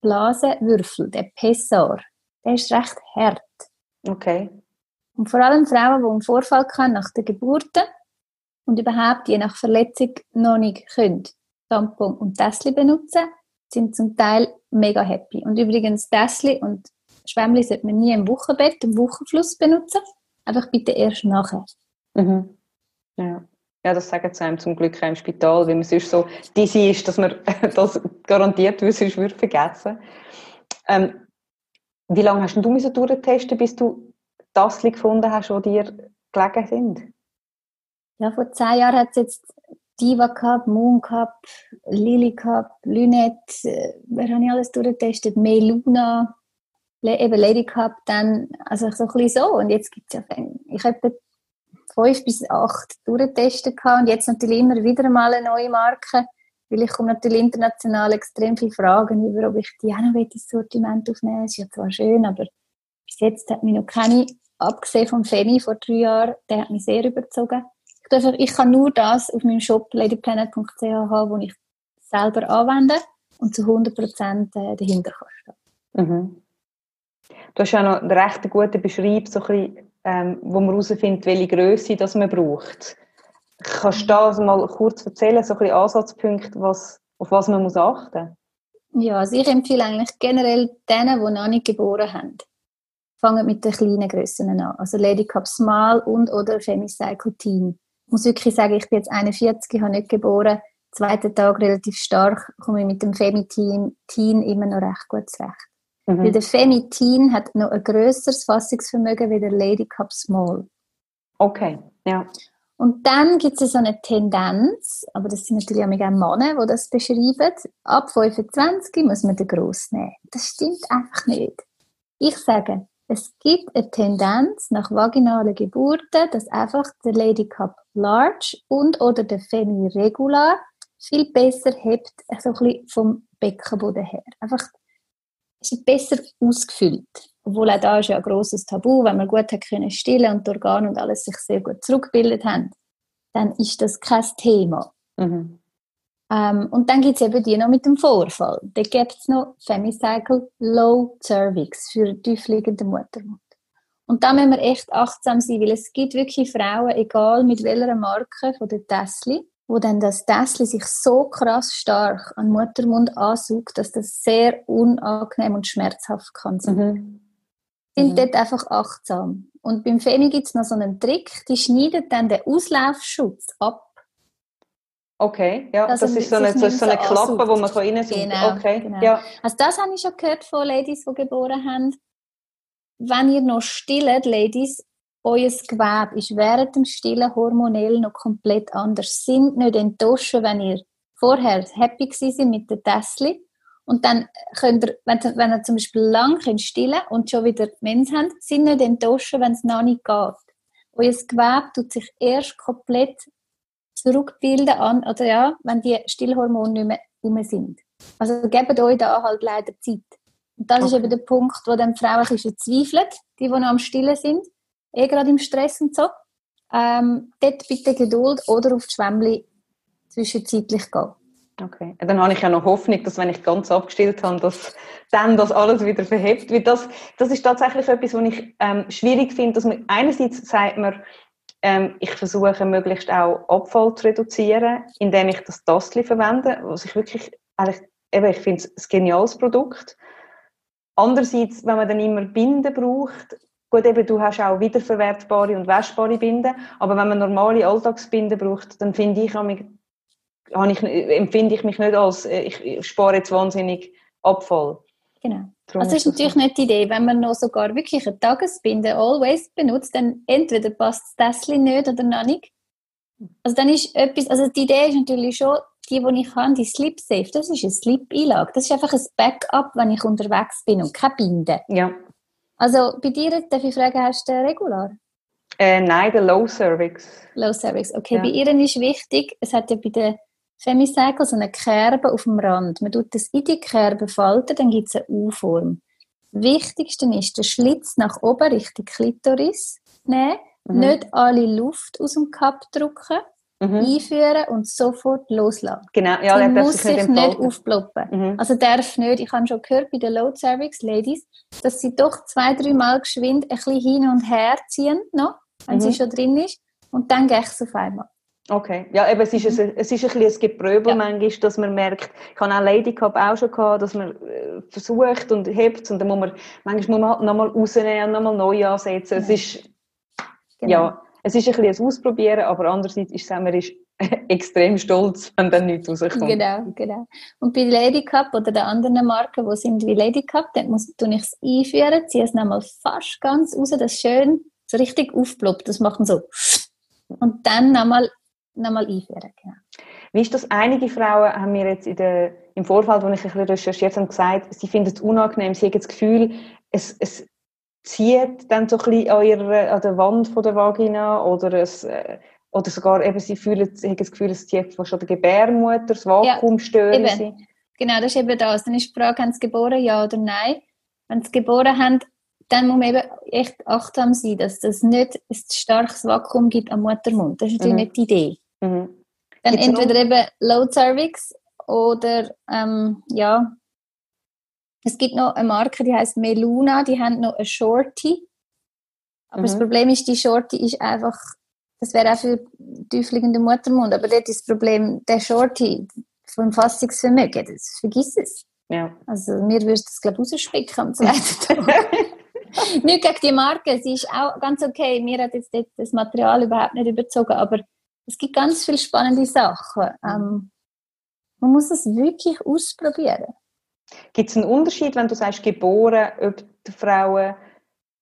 Blasenwürfel, der Pessar. Der ist recht hart. Okay. Und vor allem Frauen, die einen Vorfall hatten nach der Geburt und überhaupt je nach Verletzung noch nicht können, Tampon und Tässchen benutzen, sind zum Teil mega happy. Und übrigens, Tässchen und Schwämmli sollte man nie im Wochenbett, im Wochenfluss benutzen. Einfach bitte erst nachher. Mhm. Ja. ja, das sagen sie einem zum Glück auch im Spital, weil man sonst so dizzy ist, dass man das garantiert weil sonst würde vergessen. Ähm, wie lange hast du durchtesten bis du Tassli gefunden hast, die dir gelegen sind? Ja, vor zehn Jahren hat es jetzt Diva Cup, Moon Cup, Lily Cup, Lynette, äh, wer habe ich alles durchgetestet? May Luna, eben Lady Cup, dann, also so ein bisschen so. Und jetzt gibt es ja, ich habe fünf bis acht durchgetestet und jetzt natürlich immer wieder mal eine neue Marke, weil ich komme natürlich international extrem viele Fragen über, ob ich die auch noch ins Sortiment aufnehmen Das ist ja zwar schön, aber bis bis jetzt hat mich noch keine, abgesehen vom Femi vor drei Jahren, der hat mich sehr überzogen. Ich, darf, ich kann nur das auf meinem Shop ladyplanet.ch haben, wo ich selber anwende und zu 100% äh, dahinter kann stehen. Mhm. Du hast ja noch einen recht guten Beschreib, so ein bisschen, ähm, wo man herausfindet, welche Größe das man braucht. Kannst du da also mal kurz erzählen, so ein bisschen Ansatzpunkte, was, auf was man muss achten muss? Ja, also ich empfehle eigentlich generell denen, die noch nicht geboren haben, fangen mit den kleinen Grössen an. Also Lady Cup Small und oder Femicycle Teen. Ich muss wirklich sagen, ich bin jetzt 41, habe nicht geboren. Zweiten Tag relativ stark, komme ich mit dem Femi-Teen Teen immer noch recht gut zurecht. Mhm. Weil der Femi-Teen hat noch ein grösseres Fassungsvermögen wie der Lady Cup Small. Okay, ja. Und dann gibt es so eine Tendenz, aber das sind natürlich auch Männer, die das beschreiben. Ab 25 muss man den Gross nehmen. Das stimmt einfach nicht. Ich sage, es gibt eine Tendenz nach vaginalen Geburten, dass einfach der Lady Cup Large und oder der Femi Regular viel besser hebt, so ein bisschen vom Beckenboden her. Einfach ist besser ausgefüllt. Obwohl auch da ist ja ein grosses Tabu, wenn man gut hat können stillen und die Organe und alles sich sehr gut zurückgebildet haben, dann ist das kein Thema. Mhm. Ähm, und dann gibt es eben die noch mit dem Vorfall. Da gibt es noch Femicycle Low Cervix für tiefliegende Muttermund. Und da müssen wir echt achtsam sein, weil es gibt wirklich Frauen, egal mit welcher Marke von der Tesla, wo dann das Tässchen sich so krass stark an Muttermund ansaugt, dass das sehr unangenehm und schmerzhaft kann sein. Mhm. Sind mhm. dort einfach achtsam. Und beim Femi gibt es noch so einen Trick, die schneidet dann den Auslaufschutz ab. Okay, ja, das, das ist so eine, ist so eine Klappe, ansaugt. wo man reinsaugt. Genau, okay, genau. Ja. Also das habe ich schon gehört von Ladies, die geboren haben. Wenn ihr noch stillt, Ladies, euer Gewebe ist während dem Stillen hormonell noch komplett anders. Sind nicht enttäuscht, wenn ihr vorher happy gewesen mit der Tesla und dann könnt ihr, wenn, wenn ihr zum Beispiel lang könnt stillen und schon wieder Mens habt, sind nicht enttäuscht, wenn es noch nicht geht. Euer Gewebe tut sich erst komplett zurückbilden an, oder ja, wenn die Stillhormone nicht mehr rum sind. Also gebt euch da halt leider Zeit. Und das okay. ist eben der Punkt, wo dann die Frauen ein bisschen verzweifeln, die, die noch am Stillen sind eh gerade im Stress und so, ähm, dort bitte Geduld oder auf die Schwämmli zwischenzeitlich gehen. Okay, dann habe ich ja noch Hoffnung, dass wenn ich ganz abgestillt habe, dass dann das alles wieder verhebt. Weil das, das ist tatsächlich etwas, was ich ähm, schwierig finde, dass man einerseits sagt man, ähm, ich versuche möglichst auch Abfall zu reduzieren, indem ich das Tastli verwende, was ich wirklich, eigentlich, eben, ich finde es ein geniales Produkt. Andererseits, wenn man dann immer Binden braucht, Gut, eben, du hast auch wiederverwertbare und waschbare Binden, aber wenn man normale Alltagsbinden braucht, dann finde ich, ich, empfinde ich mich nicht als, äh, ich spare jetzt wahnsinnig Abfall. Genau. Darum also das ist natürlich so. nicht die Idee, wenn man noch sogar wirklich eine Tagesbinde always benutzt, dann entweder passt das Tässchen nicht oder noch nicht. Also dann ist etwas, also die Idee ist natürlich schon, die, die ich habe, die Slip Safe, das ist eine Slip-Einlage. Das ist einfach ein Backup, wenn ich unterwegs bin und keine Binde. Ja. Also bei dir, darf ich fragen, hast du Regular? Äh, nein, der Low Cervix. Low Cervix, okay. Ja. Bei ihr ist wichtig, es hat ja bei der Femicycle so eine Kerbe auf dem Rand. Man tut das in die Kerbe falten, dann gibt es eine U-Form. Wichtigste ist, den Schlitz nach oben Richtung Klitoris nehmen, mhm. nicht alle Luft aus dem Cup drücken, mhm. einführen und sofort loslassen. Genau, ja, der muss sich nicht, nicht aufploppen. Mhm. Also darf nicht, ich habe schon gehört bei den Low Cervix Ladies, dass sie doch zwei, drei Mal geschwind ein bisschen hin und her ziehen, noch, wenn mhm. sie schon drin ist, und dann gehe ich es auf einmal. Okay, ja, eben, es ist, ein, es ist ein bisschen ein Gepröbel ja. manchmal, dass man merkt, ich habe auch Lady Cup auch schon gehabt, dass man äh, versucht und hebt und dann muss man, manchmal muss man halt nochmal rausnehmen und nochmal neu ansetzen. Ja. Es ist, genau. ja, es ist ein bisschen ein Ausprobieren, aber andererseits ist es man ist extrem stolz, wenn dann nichts rauskommt. Genau, genau. Und bei Lady Cup oder den anderen Marken, die sind wie Lady Cup, dann muss ich es einführen, ziehe es nochmal fast ganz raus, das schön so richtig aufploppt. Das macht man so. Und dann nochmal nochmal einführen. Genau. Wie ist das? Einige Frauen haben mir jetzt in der, im Vorfeld, als ich ein bisschen recherchiert habe, gesagt, sie finden es unangenehm, sie haben das Gefühl, es, es zieht dann so ein bisschen an, ihrer, an der Wand von der Vagina oder es, äh, oder sogar eben, sie fühlen, sie haben das Gefühl, es zieht fast an der Gebärmutter, das Vakuum ja, stören eben. sie. Genau, das ist eben das. Dann ist die Frage, haben sie geboren, ja oder nein? Wenn sie geboren haben, dann muss man eben echt achtsam sein, dass das nicht ein starkes Vakuum gibt am Muttermund. Das ist natürlich mhm. nicht die Idee. Mhm. Dann Gibt's entweder noch? eben Low Cervix oder ähm, ja, es gibt noch eine Marke, die heißt Meluna, die haben noch eine Shorty. Aber mhm. das Problem ist, die Shorty ist einfach, das wäre auch für tiefliegenden Muttermund, aber dort ist das Problem, der Shorty vom Fassungsvermögen, das vergiss es. Ja. Also mir würde das, glaube ich, rausspicken am zweiten Tag. nicht gegen die Marke, sie ist auch ganz okay. Mir hat jetzt das Material überhaupt nicht überzogen, aber es gibt ganz viele spannende Sachen. Ähm, man muss es wirklich ausprobieren. Gibt es einen Unterschied, wenn du sagst, geboren, ob die Frauen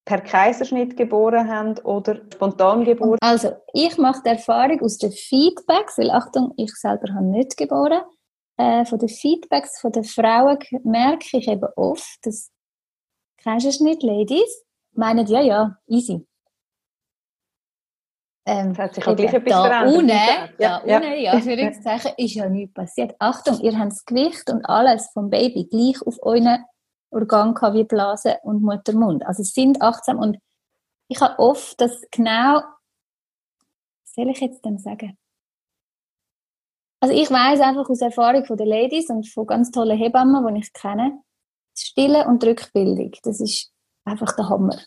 per Kaiserschnitt geboren haben oder spontan geboren? Also, ich mache die Erfahrung aus den Feedbacks, weil Achtung, ich selber habe nicht geboren. Äh, von den Feedbacks von den Frauen merke ich eben oft, dass Kaiserschnitt-Ladies meinen, ja, ja, easy. Ähm, das hat sich auch gleich etwas da verändert. Unten, ja, da ja. unten, ja, Anführungszeichen, ist ja nichts passiert. Achtung, ihr habt das Gewicht und alles vom Baby gleich auf euren Organ gehabt wie Blase und Muttermund. Also es sind achtsam und ich habe oft das genau, was soll ich jetzt denn sagen? Also ich weiß einfach aus Erfahrung von den Ladies und von ganz tollen Hebammen, die ich kenne, das Stille und die Rückbildung, das ist einfach der Hammer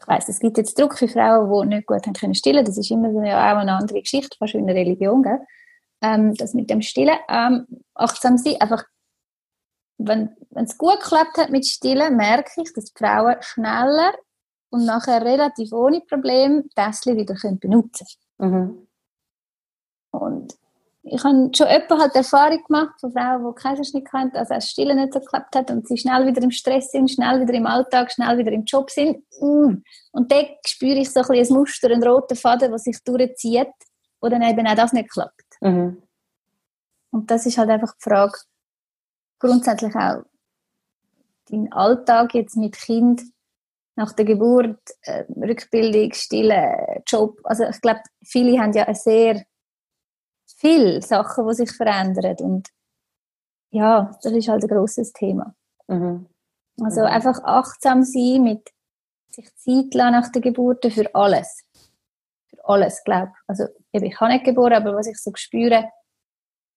ich weiß, es gibt jetzt Druck für Frauen, die nicht gut haben können stillen. Das ist immer ja auch eine andere Geschichte, fast wie eine Religion, gell? Ähm, das mit dem Stillen, ähm, achtsam sein, einfach, wenn es gut geklappt hat mit Stillen, merke ich, dass die Frauen schneller und nachher relativ ohne Probleme das wieder können benutzen können. Mhm. Und ich habe schon öfter halt Erfahrung gemacht von Frauen, die Kaiserschnitt hatten, also das Stillen nicht so geklappt hat und sie schnell wieder im Stress sind, schnell wieder im Alltag, schnell wieder im Job sind. Mm. Und da spüre ich so ein, ein Muster, einen roten Faden, der sich durchzieht, wo dann eben auch das nicht klappt. Mhm. Und das ist halt einfach die Frage, grundsätzlich auch dein Alltag jetzt mit Kind nach der Geburt, äh, Rückbildung, Stille, Job. Also ich glaube, viele haben ja eine sehr viele Sachen, die sich verändern. Und ja, das ist halt ein grosses Thema. Mhm. Also mhm. einfach achtsam sein mit sich Zeit lassen nach der Geburt für alles. Für alles, glaube ich. Also ich habe nicht geboren, aber was ich so spüre,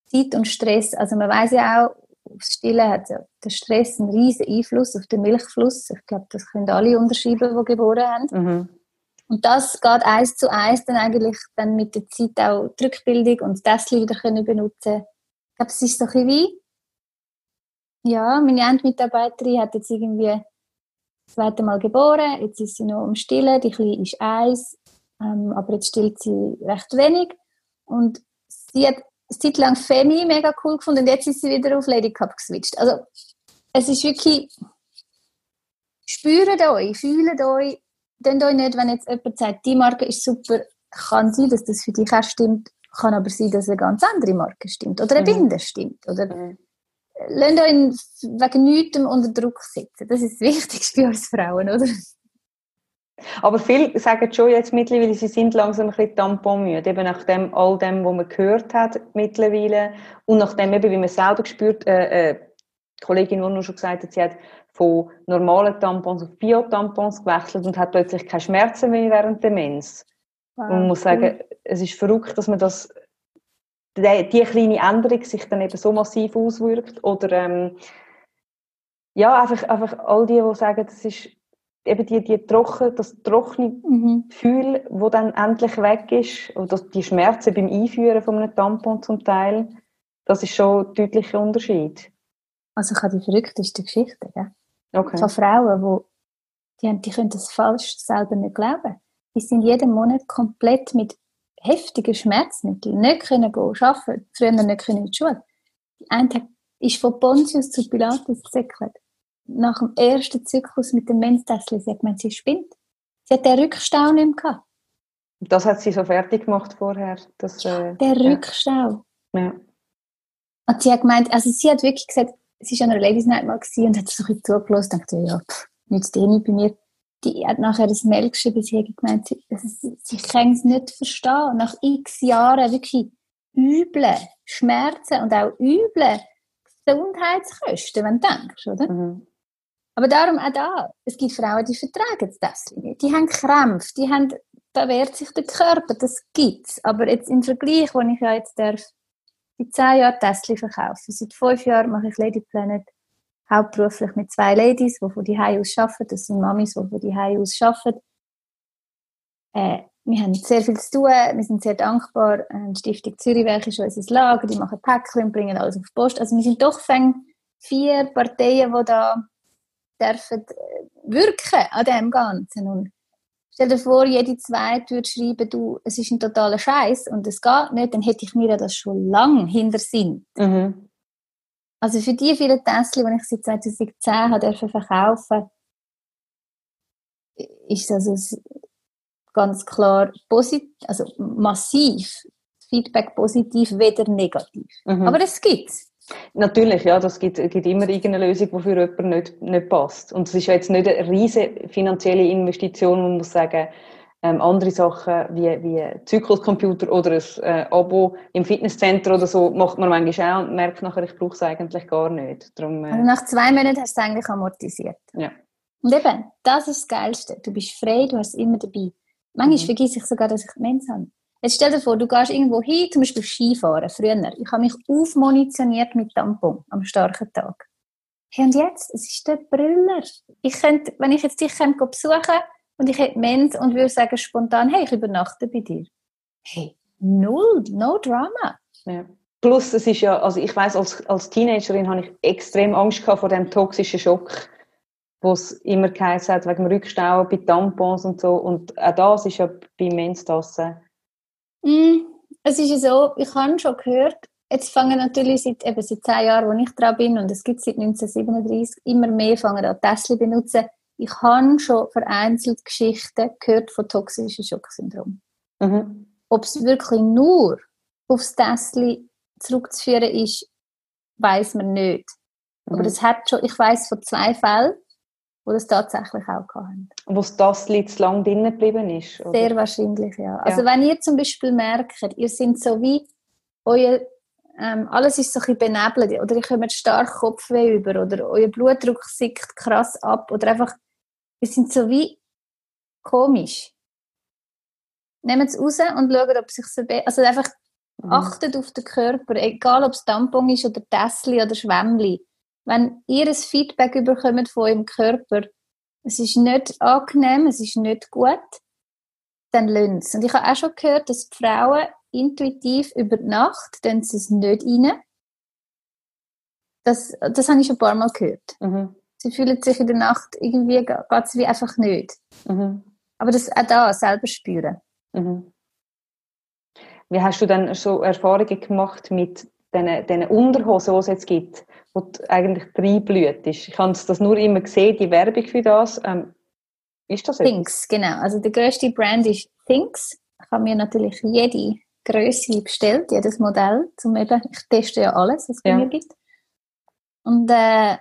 Zeit und Stress. Also man weiß ja auch, aufs Stillen hat ja der Stress einen riesen Einfluss auf den Milchfluss. Ich glaube, das können alle unterschreiben, die geboren haben. Mhm. Und das geht eins zu eins dann eigentlich dann mit der Zeit auch die Rückbildung und das wieder können benutzen. Ich glaube, es ist so ein wie, ja, meine Endmitarbeiterin hat jetzt irgendwie das zweite Mal geboren, jetzt ist sie noch am Stillen, die Kleine ist eins, ähm, aber jetzt stillt sie recht wenig und sie hat eine Zeit lang Femi mega cool gefunden und jetzt ist sie wieder auf Lady Cup geswitcht. Also es ist wirklich, spürt euch, fühlt euch, dann euch nicht, wenn jetzt jemand sagt, die Marke ist super, kann sein, dass das für dich auch stimmt, kann aber sein, dass eine ganz andere Marke stimmt oder eine mhm. Binde stimmt. Oder mhm. Lasst euch wegen nichts unter Druck setzen. Das ist das Wichtigste für uns Frauen, oder? Aber viele sagen schon jetzt mittlerweile, sie sind langsam ein bisschen tamponmüde, eben nach dem, all dem, was man gehört hat mittlerweile und nach dem, eben, wie man selber gespürt, äh, äh, die Kollegin, die nur schon gesagt hat, sie hat von normalen Tampons auf Bio-Tampons gewechselt und hat plötzlich keine Schmerzen mehr während der Mens. Wow. Man muss sagen, es ist verrückt, dass man das, die, kleine Änderung sich dann eben so massiv auswirkt. Oder ähm, ja, einfach, einfach all die, die sagen, das ist eben die, die trocken, das trockene mhm. Gefühl, wo dann endlich weg ist, oder die Schmerzen beim Einführen von einem Tampon zum Teil, das ist schon ein deutlicher Unterschied. Also ich habe die verrückteste Geschichte, gell? Okay. Von Frauen, die, die, haben, die können das falsch selber nicht glauben. Die sind jeden Monat komplett mit heftigen Schmerzmitteln nicht können gehen, arbeiten, früher nicht können in die Schule. Die eine ist von Pontius zu Pilatus gesäckelt. Nach dem ersten Zyklus mit dem Menstessel, sie hat gemeint, sie spinnt. Sie hat den Rückstau nicht mehr gehabt. Das hat sie so fertig gemacht vorher. Dass, äh, der Rückstau. Ja. Und sie hat gemeint, also sie hat wirklich gesagt, sie war an einer Ladies Night mal und hat so ein bisschen zugelassen und dachte, ja, pff, nützt eh nicht bei mir. Die hat nachher ein Mail geschrieben, sie hat gemeint, sie, sie, sie kann es nicht verstehen. Nach x Jahren wirklich üble Schmerzen und auch üble Gesundheitskosten, wenn du denkst, oder? Mhm. Aber darum auch da, es gibt Frauen, die vertragen das nicht. Die haben Krämpfe, die haben, da wehrt sich der Körper, das gibt's. Aber jetzt im Vergleich, wo ich ja jetzt darf, seit zehn Jahren Tesla verkaufen. Seit fünf Jahren mache ich Lady Planet hauptberuflich mit zwei Ladies, die von die aus arbeiten. Das sind Mamis, die von die aus arbeiten. Äh, wir haben sehr viel zu tun, wir sind sehr dankbar. Die Stiftung Zürichwerk ist unser Lager, die machen Päckchen und bringen alles auf die Post. Also wir sind doch vier Parteien, die da dürfen äh, wirken an dem Ganzen. Und stell dir vor, jede zweite würde schreiben, du, es ist ein totaler Scheiß und es geht nicht, dann hätte ich mir das schon lange hinter Sinn. Mhm. Also für die vielen Tesla, die ich seit 2010 habe verkaufen ist das also ganz klar positiv, also massiv Feedback positiv, weder negativ. Mhm. Aber es gibt's. Natürlich, ja, das gibt, gibt immer irgendeine Lösung, die für jemanden nicht, nicht passt. Und es ist ja jetzt nicht eine riesige finanzielle Investition, man muss sagen, ähm, andere Sachen wie, wie Zykluscomputer oder ein äh, Abo im Fitnesscenter oder so macht man manchmal auch und merkt nachher, ich brauche es eigentlich gar nicht. Darum, äh, also nach zwei Monaten hast du es eigentlich amortisiert. Ja. Und eben, das ist das Geilste. Du bist frei, du hast es immer dabei. Manchmal mhm. vergesse ich sogar, dass ich Mens habe. Jetzt stell dir vor, du gehst irgendwo hin, zum Beispiel Skifahren, früher. Ich habe mich aufmunitioniert mit Tampon am starken Tag. Hey, und jetzt? Es ist der Brüller. Ich könnte, wenn ich jetzt dich könnte besuchen und ich hätte Mens und würde sagen spontan, hey, ich übernachte bei dir. Hey, null, no drama. Ja. Plus, es ist ja, also ich weiß als, als Teenagerin habe ich extrem Angst gehabt vor dem toxischen Schock wo es immer geheißen hat, wegen dem Rückstau bei Tampons und so. Und auch das ist ja bei Menstassen. Mm, es ist ja so, ich habe schon gehört, jetzt fangen natürlich seit, eben seit zehn Jahren, wo ich dran bin, und es gibt seit 1937, immer mehr fangen an Tesla benutzen. Ich habe schon vereinzelt Geschichten gehört von toxischem Schocksyndrom. Mhm. Ob es wirklich nur aufs Tesla zurückzuführen ist, weiß man nicht. Mhm. Aber es hat schon, ich weiß von zwei Fällen, wo das tatsächlich auch hatten. Wo das Lied zu lang drinnen geblieben ist? Oder? Sehr wahrscheinlich, ja. Also wenn ihr zum Beispiel merkt, ihr seid so wie, euer, ähm, alles ist so ein bisschen benebelt oder ihr kommt stark Kopfweh über oder euer Blutdruck sickt krass ab oder einfach, ihr seid so wie komisch. Nehmt es raus und schaut, ob es sich so... Also einfach mhm. achtet auf den Körper, egal ob es Tampon ist oder Tässchen oder Schwämmli wenn ihr ein Feedback bekommt von eurem Körper, es ist nicht angenehm, es ist nicht gut, dann lönt es. Und ich habe auch schon gehört, dass die Frauen intuitiv über die Nacht dann sie es nicht rein. Das, das habe ich schon ein paar Mal gehört. Mhm. Sie fühlen sich in der Nacht irgendwie, geht es wie einfach nicht. Mhm. Aber das auch da, selber spüren. Mhm. Wie hast du dann so Erfahrungen gemacht mit den, den Unterhosen, die es jetzt gibt? Wo eigentlich reinblüht ist. Ich habe das nur immer gesehen, die Werbung für das. Ähm, ist das Things, genau. Also der größte Brand ist Things. Ich habe mir natürlich jede Größe bestellt, jedes Modell, zum eben, ich teste ja alles, was es ja. mir gibt. Und äh,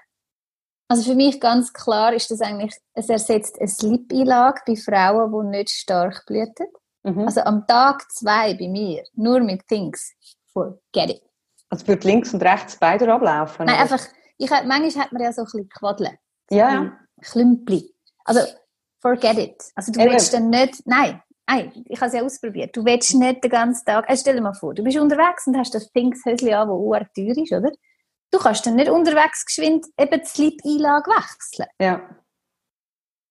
also für mich ganz klar ist das eigentlich, es ersetzt eine Slip-Einlage bei Frauen, die nicht stark blüten. Mhm. Also am Tag zwei bei mir, nur mit Things. Forget it. Also wird links und rechts beide ablaufen? Nein, oder? einfach, ich, manchmal hat man ja so ein bisschen Quaddeln. Ja. Klümpli. Also, forget it. Also du Eben. willst dann nicht, nein, nein, ich habe es ja ausprobiert. Du willst nicht den ganzen Tag, also stell dir mal vor, du bist unterwegs und hast das Pinkshöschen an, das teuer ist, oder? Du kannst dann nicht unterwegs geschwind eben die Sleep-Einlage wechseln. Ja.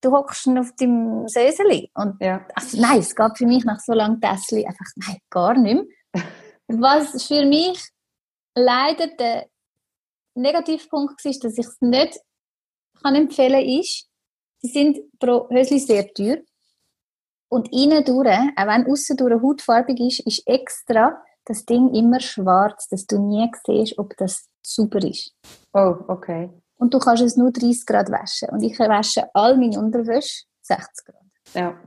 Du hockst auf deinem Söseli und ja. also, nein, es geht für mich nach so langen Tässchen einfach, nein, gar nicht mehr. Was für mich leider der Negativpunkt ist, dass ich es nicht kann empfehlen ist, sie sind pro Hösli sehr teuer. Und innen durch, auch wenn außen durch hautfarbig ist, ist extra das Ding immer schwarz, dass du nie siehst, ob das super ist. Oh, okay. Und du kannst es nur 30 Grad waschen. Und ich wasche all meine Unterwäsche 60 Grad. Ja.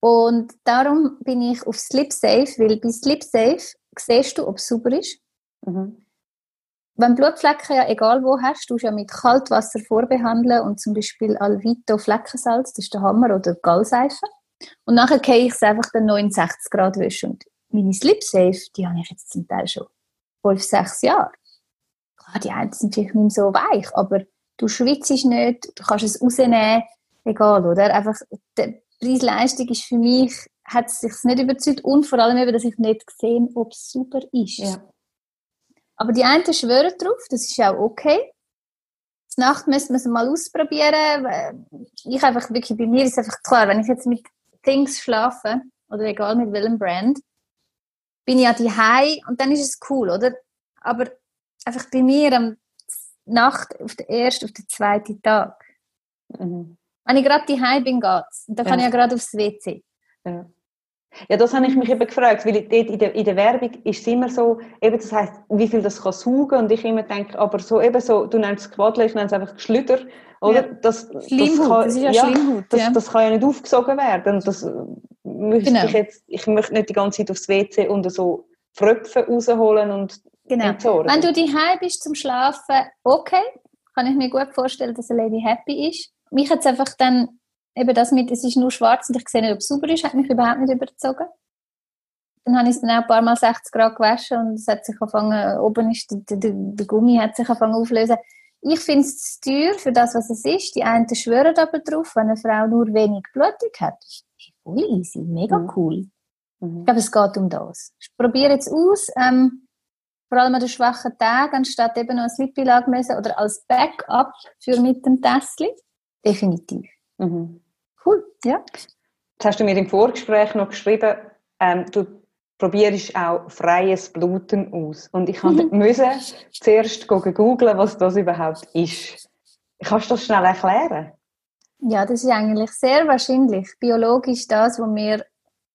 Und darum bin ich auf Slip Safe, weil bei Slip Safe siehst du, ob es super ist. Mhm. Wenn Blutflecken ja egal wo hast, du ja mit Kaltwasser vorbehandeln und zum Beispiel Alvito Fleckensalz, das ist der Hammer, oder Gallseife. Und nachher gehe ich es einfach dann 69 Grad wischen. Und meine Slip Safe, die habe ich jetzt zum Teil schon 5, 6 Jahre. Klar, die einen sind vielleicht nicht so weich, aber du schwitzt nicht, du kannst es rausnehmen, egal, oder? Einfach, die Preis-Leistung ist für mich, hat es sich nicht überzeugt und vor allem eben, dass ich nicht gesehen ob es super ist. Ja. Aber die einen schwören drauf, das ist auch okay. Die Nacht müssen wir es mal ausprobieren. Ich einfach wirklich, bei mir ist einfach klar, wenn ich jetzt mit Things schlafe, oder egal mit welchem Brand, bin ich ja die High und dann ist es cool, oder? Aber einfach bei mir am Nacht auf den ersten, auf den zweiten Tag. Mhm. Wenn ich gerade die High bin, geht's. Und dann kann Ja. ich ja gerade aufs WC. Ja. Ja, das habe ich mich eben gefragt, weil dort in der, in der Werbung ist es immer so, eben das heisst, wie viel das kann saugen und ich immer denke, aber so eben so, du nennst es Quadle, ich nenne es einfach Geschlüder, oder? Ja. Das, Schlimmhaut, kann- das ist ja Schlimmhaut, Das, ja. das kann ja nicht aufgesogen werden und das müsste Genau. ich jetzt, ich möchte nicht die ganze Zeit aufs WC und so Fröpfe rausholen und Genau. entsorgen. Wenn du die bist zum Schlafen, okay, kann ich mir gut vorstellen, dass eine Lady happy ist. Mich hat es einfach dann, eben das mit, es ist nur schwarz und ich sehe nicht, ob es sauber ist, hat mich überhaupt nicht überzogen. Dann habe ich es dann auch ein paar Mal 60 Grad gewaschen und es hat sich angefangen, oben ist, der, der, der Gummi hat sich angefangen aufzulösen. Ich finde es zu teuer für das, was es ist. Die einen schwören aber drauf, wenn eine Frau nur wenig Blutung hat. Ist voll easy, mega Mhm. cool. Mhm. Ich glaube, es geht um das. Ich probiere jetzt aus, ähm, vor allem an den schwachen Tagen, anstatt eben noch ein Lippilag oder als Backup für mit dem Tässchen. Definitiv. Mhm. Cool, ja. Jetzt hast du mir im Vorgespräch noch geschrieben, ähm, du probierst auch freies Bluten aus. Und ich Mhm. musste zuerst googeln, was das überhaupt ist. Kannst du das schnell erklären? Ja, das ist eigentlich sehr wahrscheinlich biologisch das, was wir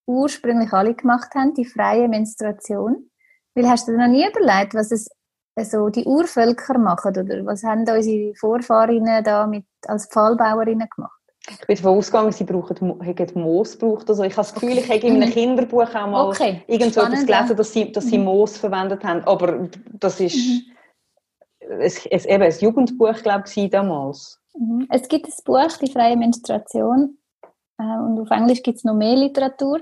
ursprünglich alle gemacht haben, die freie Menstruation. Weil hast du dir noch nie überlegt, was es also die Urvölker machen oder was haben unsere Vorfahrinnen da mit, als Pfahlbauerinnen gemacht? Ich bin davon ausgegangen, sie brauchen, hätten Moos gebraucht. Also ich habe das Gefühl, ich habe in einem Mhm. Kinderbuch auch mal Okay, irgend so etwas spannend, gelesen, ja. dass sie, dass sie Mhm. Moos verwendet haben. Aber das ist Mhm. es, eben ein Jugendbuch, glaube ich, damals. Mhm. Es gibt ein Buch, die freie Menstruation, äh, und auf Englisch gibt es noch mehr Literatur,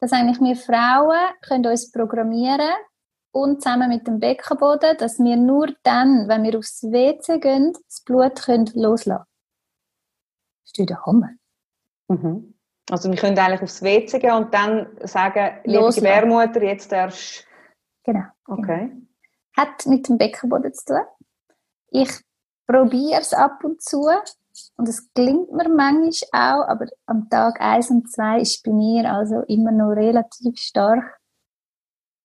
dass eigentlich wir Frauen können uns programmieren und zusammen mit dem Beckenboden, dass wir nur dann, wenn wir aufs WC gehen, das Blut können loslassen. Der Hammer. Mhm. Also wir können eigentlich aufs WC gehen und dann sagen, liebe. Gebärmutter, jetzt darfst Genau. Okay. Hat mit dem Beckenboden zu tun. Ich probiere es ab und zu und es gelingt mir manchmal auch, aber am Tag 1 und 2 ist bei mir also immer noch relativ stark.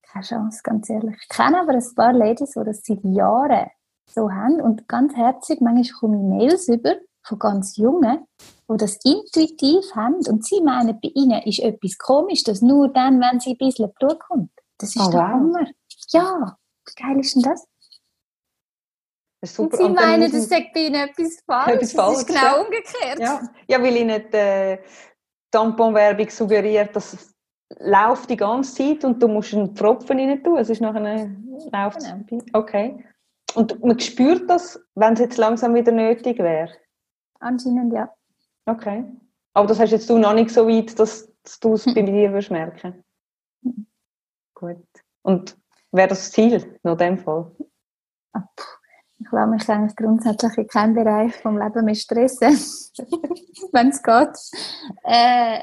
Keine Chance, ganz ehrlich. Ich kenne aber ein paar Ladies, die das seit Jahren so haben und ganz herzig, manchmal komme ich Mails über von ganz Jungen, die das intuitiv haben und sie meinen, bei ihnen ist etwas komisch, dass nur dann, wenn sie ein bisschen Blut kommt. Das ist Oh, der wow. Hammer. Ja, wie geil ist denn das? Das Und sie Und meinen, das sagt bei ihnen etwas falsch. Etwas das falsch, ist genau ja. umgekehrt. Ja, ja weil ihnen die Tamponwerbung suggeriert, dass es läuft die ganze Zeit und du musst einen Tropfen rein tun. Es ist nachher läuft es Genau. Okay. Und man spürt das, wenn es jetzt langsam wieder nötig wäre. Anscheinend ja. Okay. Aber das hast jetzt du noch nicht so weit, dass, du es bei dir wirst merken. Gut. Und wäre das Ziel noch in dem Fall? Ah. Ich lasse mich eigentlich grundsätzlich in keinem Bereich vom Leben mehr stressen, wenn es geht. Äh,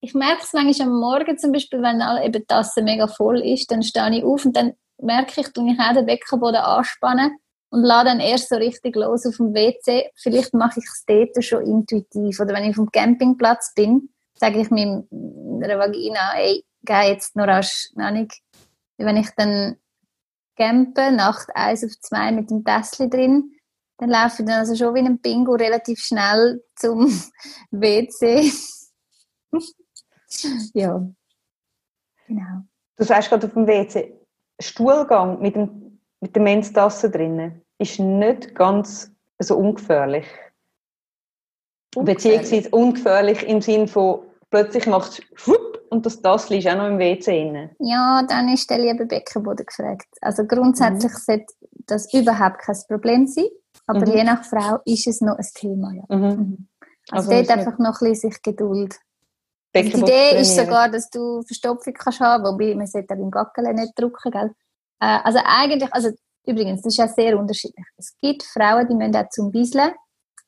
ich merke es manchmal am Morgen zum Beispiel, wenn alle eben die Tasse mega voll ist, dann stehe ich auf und dann merke ich, dass ich auch den Beckenboden anspannen und lade dann erst so richtig los auf dem WC. Vielleicht mache ich es dort schon intuitiv. Oder wenn ich auf dem Campingplatz bin, sage ich meiner Vagina, ey, geh jetzt noch rasch, nicht. Wenn ich dann campe, Nacht 1 auf 2 mit dem Tässchen drin, dann laufe ich dann also schon wie ein Bingo relativ schnell zum WC. ja. Genau. Du sagst gerade auf dem WC, Stuhlgang mit, dem, mit der Menstasse drinnen ist nicht ganz so ungefährlich. Beziehungsweise ungefährlich im Sinn von, plötzlich macht es und das Tassel ist auch noch im WC drin. Ja, dann ist der liebe Beckenboden gefragt. Also grundsätzlich sollte das überhaupt kein Problem sein, aber Mhm. je nach Frau ist es noch ein Thema. Ja. Mhm. Mhm. Also, Also dort einfach noch ein bisschen sich Geduld. Also die Idee ist sogar, dass du Verstopfung kannst haben, wobei man sollte auch beim Gackeln nicht drücken, gell? Äh, also eigentlich, also Übrigens, das ist ja sehr unterschiedlich. Es gibt Frauen, die müssen auch zum Bisseln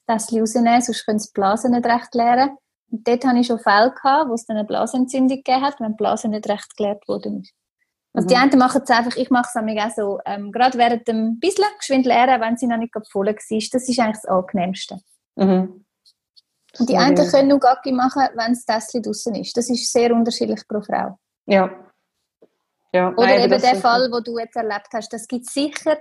das rausnehmen, sonst können sie die Blase nicht recht leeren. Und dort hatte ich schon Fälle, gehabt, wo es dann eine Blasenentzündung gegeben hat, wenn die Blase nicht recht geleert worden ist. Also die Mhm. einen machen es einfach, ich mache es auch so, ähm, gerade während dem Bisseln, geschwind leeren, wenn sie noch nicht voll war. Das ist eigentlich das Angenehmste. Mhm. Und die einen können nur Gacki machen, wenn das Tässchen draussen ist. Das ist sehr unterschiedlich pro Frau. Ja. Ja. Oder nein, eben der Fall, wo du jetzt erlebt hast. Das gibt sicher,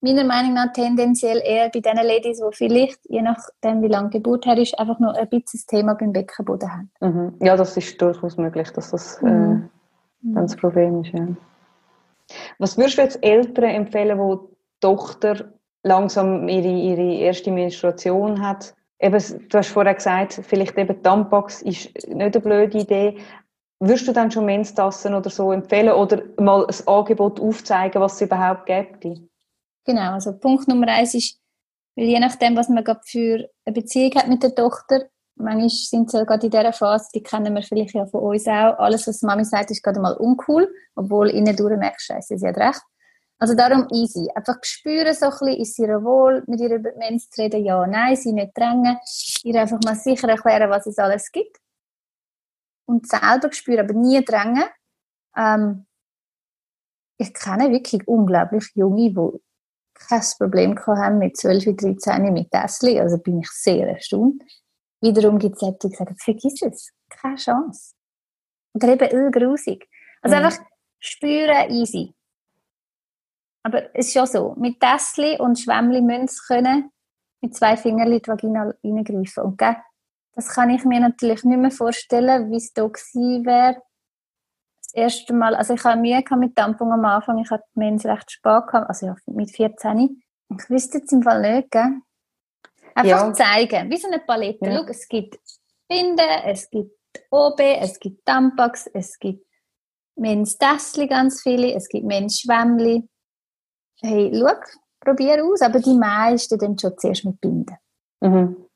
meiner Meinung nach, tendenziell eher bei den Ladies, die vielleicht, je nachdem wie lange Geburt her ist, einfach noch ein bisschen das Thema beim Beckenboden haben. Mhm. Ja, das ist durchaus möglich, dass das Mhm. äh, dann das Problem ist. Ja. Was würdest du jetzt Eltern empfehlen, wo die Tochter langsam ihre, ihre erste Menstruation hat? Eben, du hast vorher gesagt, vielleicht eben Tampax ist nicht eine blöde Idee. Würdest du dann schon Menstassen oder so empfehlen oder mal ein Angebot aufzeigen, was es überhaupt gibt? Genau, also Punkt Nummer eins ist, weil je nachdem, was man gerade für eine Beziehung hat mit der Tochter, manchmal sind sie gerade in dieser Phase, die kennen wir vielleicht ja von uns auch, alles, was Mami sagt, ist gerade mal uncool, obwohl innen durch merkst, scheiße, sie hat recht. Also darum easy. Einfach spüren so ein bisschen, ist sie ihr wohl, mit ihr über Mens zu reden, ja, nein, sie nicht drängen, ihr einfach mal sicher erklären, was es alles gibt. Und selber spüren, aber nie drängen. Ähm, ich kenne wirklich unglaublich junge, die kein Problem haben mit 12, 13 mit Tesla. Also bin ich sehr erstaunt. Wiederum gibt es Leute, die sagen, vergiss es, keine Chance. Oder eben ölgrusig. Also Mhm. einfach spüren, easy. Aber es ist schon so, mit Tesla und Schwämmli müssen sie können mit zwei Fingern in die Vagina reingreifen. Und gell, das kann ich mir natürlich nicht mehr vorstellen, wie es da gewesen wäre. Das erste Mal, also ich hatte Mühe mit Tampon am Anfang, ich hatte Mens recht spät gehabt, also ja, mit 14. Ich wüsste jetzt im Fall nicht, gell? Einfach Ja. zeigen, wie so eine Palette. Ja. Schau, es gibt Binden, es gibt OB, es gibt Tampax, es gibt Menstässchen ganz viele, es gibt Mensschwämmli. Hey, schau, probier aus, aber die meisten dann schon zuerst mit Binden. Mhm.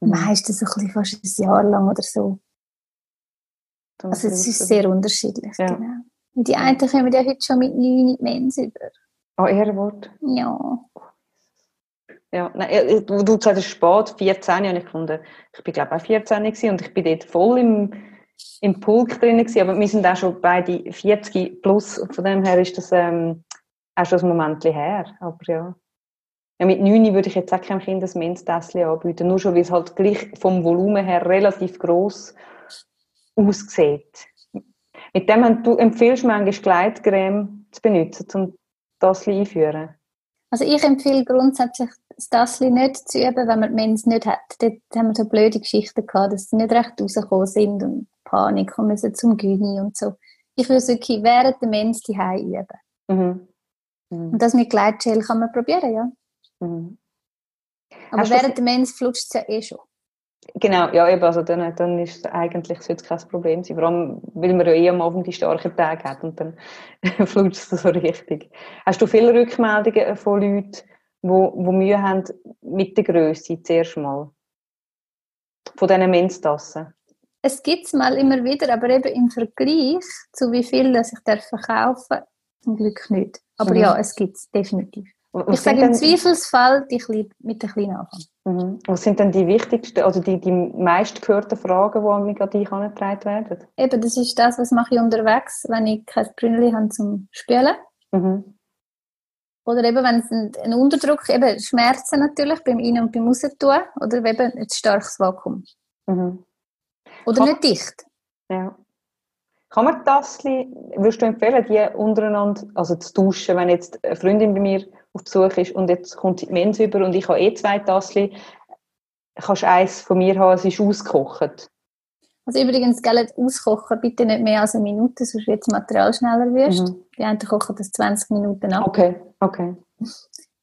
Meistens so ein bisschen fast ein Jahr lang oder so. Dann Also es ist sehr unterschiedlich, Ja. genau. Und die einen kommen ja heute schon mit 9 in die Mens über. Ah, Ehrenwort. Ja. Ja, nein, äh, du, du sagst spät, 14, habe ich gefunden. Ich bin glaube auch 14 gewesen und ich bin dort voll im, im Pulk drin gewesen, aber wir sind auch schon beide 40 plus, von dem her ist das ähm, auch schon ein Moment her, aber ja. Ja. Mit 9 würde ich jetzt auch keinem Kind ein Menstässchen anbieten, nur schon, weil es halt gleich vom Volumen her relativ gross aussieht. Mit dem haben- du empfiehlst manchmal Gleitcreme zu benutzen, um das einführen. Also ich empfehle grundsätzlich, das Tassli nicht zu üben, wenn man die Mens nicht hat. Dort haben wir so blöde Geschichten gehabt, dass sie nicht recht rausgekommen sind und Panik und müssen zum Gyni und so. Ich würde es wirklich während der Mens die üben. Mhm. Mhm. Und das mit Gleitgel kann man probieren, ja. Mhm. Aber Hast während der Mens flutscht es ja eh schon. Genau, ja, eben, also dann, dann ist es eigentlich sollte es kein Problem sein. Vor allem, weil man ja eh am Abend die starken Tage hat und dann flutscht es so richtig. Hast du viele Rückmeldungen von Leuten, die wo, wo Mühe haben mit der Größe zuerst mal? Von diesen Menstassen? Es gibt es mal immer wieder, aber eben im Vergleich zu wie viel das ich darf verkaufen zum Glück nicht. Aber Mhm. ja, es gibt es definitiv. Was Ich sage im Zweifelsfall die Klein, mit der kleinen Anfang. Mhm. Was sind denn die wichtigsten, also die, die meistgehörten Fragen, die an mich an dich herangetragen werden? Eben, das ist das, was mache ich unterwegs, wenn ich kein Brünneli habe zum Spülen. Mhm. Oder eben, wenn es ein, ein Unterdruck, eben Schmerzen natürlich beim Ein- und beim Rausentun. Oder eben ein starkes Vakuum. Mhm. Oder Kann- nicht dicht. Ja. Kann man Tassli, würdest du empfehlen, die untereinander, also zu tauschen, wenn jetzt eine Freundin bei mir auf Besuch ist und jetzt kommt die Mens über und ich habe eh zwei Tassli, kannst du eins von mir haben, es ist ausgekocht. Also übrigens, gell, auskochen bitte nicht mehr als eine Minute, sonst wird das Material schneller wirst. Mhm. Die einen kochen das 20 Minuten ab. Okay, okay.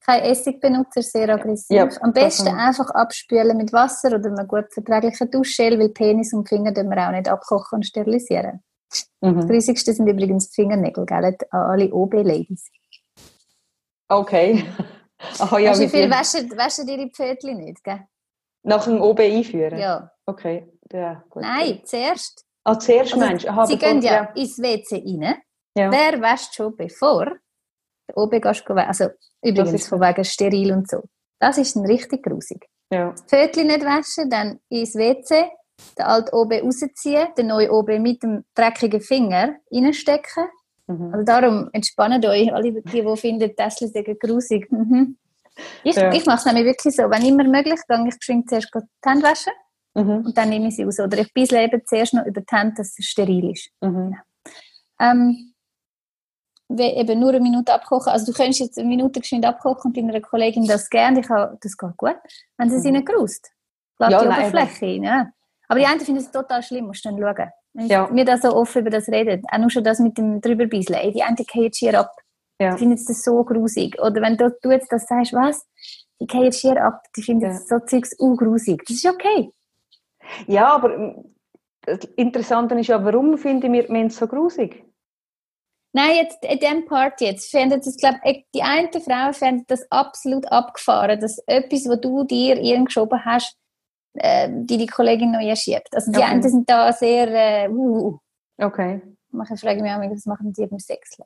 Kein Essig benutzen, sehr aggressiv. Ja, Am besten das- einfach abspülen mit Wasser oder einem gut verträglichen Duschgel, weil Penis und Finger dürfen wir auch nicht abkochen und sterilisieren. Das Mhm. Riesigste sind übrigens die Fingernägel, gell? Alle OB-Ladies. Okay. Aha, ja, du wie viel waschen, waschen ihre Pfötchen nicht, gell? Nach dem OB einführen? Ja. Okay, ja, gut. Nein, zuerst. Ah, zuerst Also, meinst du? Aha, Sie bevor- gehen ja ins WC rein. Ja. Wer wäscht schon bevor? den OB gehst, also übrigens von wegen steril und so. Das ist dann richtig grusig. Ja. Das Pfötchen nicht waschen, dann ins WC, den alten OB rausziehen, den neuen OB mit dem dreckigen Finger reinstecken. Mhm. Also darum entspannt euch, alle die, die finden, Tesla sind grusig. Mhm. Ich, Ja. ich mache es nämlich wirklich so, wenn immer möglich, gehe ich geschwind zuerst die Hände waschen Mhm. und dann nehme ich sie raus. Oder ich bissle eben zuerst noch über die Hände, dass es steril ist. Mhm. Ähm, we- eben nur eine Minute abkochen. Also du könntest jetzt eine Minute geschwind abkochen und deiner Kollegin das gerne. Ich habe, das geht gut. Wenn sie sie nicht grust. Lass Ja, die nein, Oberfläche rein. Ja. Aber die einen finden es total schlimm, musst du dann schauen. Wenn Ja. wir da so offen über das reden, auch nur schon das mit dem drüberbeiseln. Ey, Die einen gehen schier ab. Ja. Die finden das so grusig. Oder wenn du, du jetzt das sagst, was? Die gehen schier ab. Die finden Ja. so Zeugs uh, grusig. Das ist okay. ja, aber ähm, das Interessante ist ja, warum finden wir die Menschen so grusig? Nein, jetzt in diesem Part jetzt fände das, glaube ich, die eine Frau fände das absolut abgefahren, dass etwas, was du dir irgend geschoben hast, äh, die die Kollegin neu schiebt. Also die Okay. einen sind da sehr, äh, uh, Okay. manchmal frage ich mich auch, was machen die beim Sexen?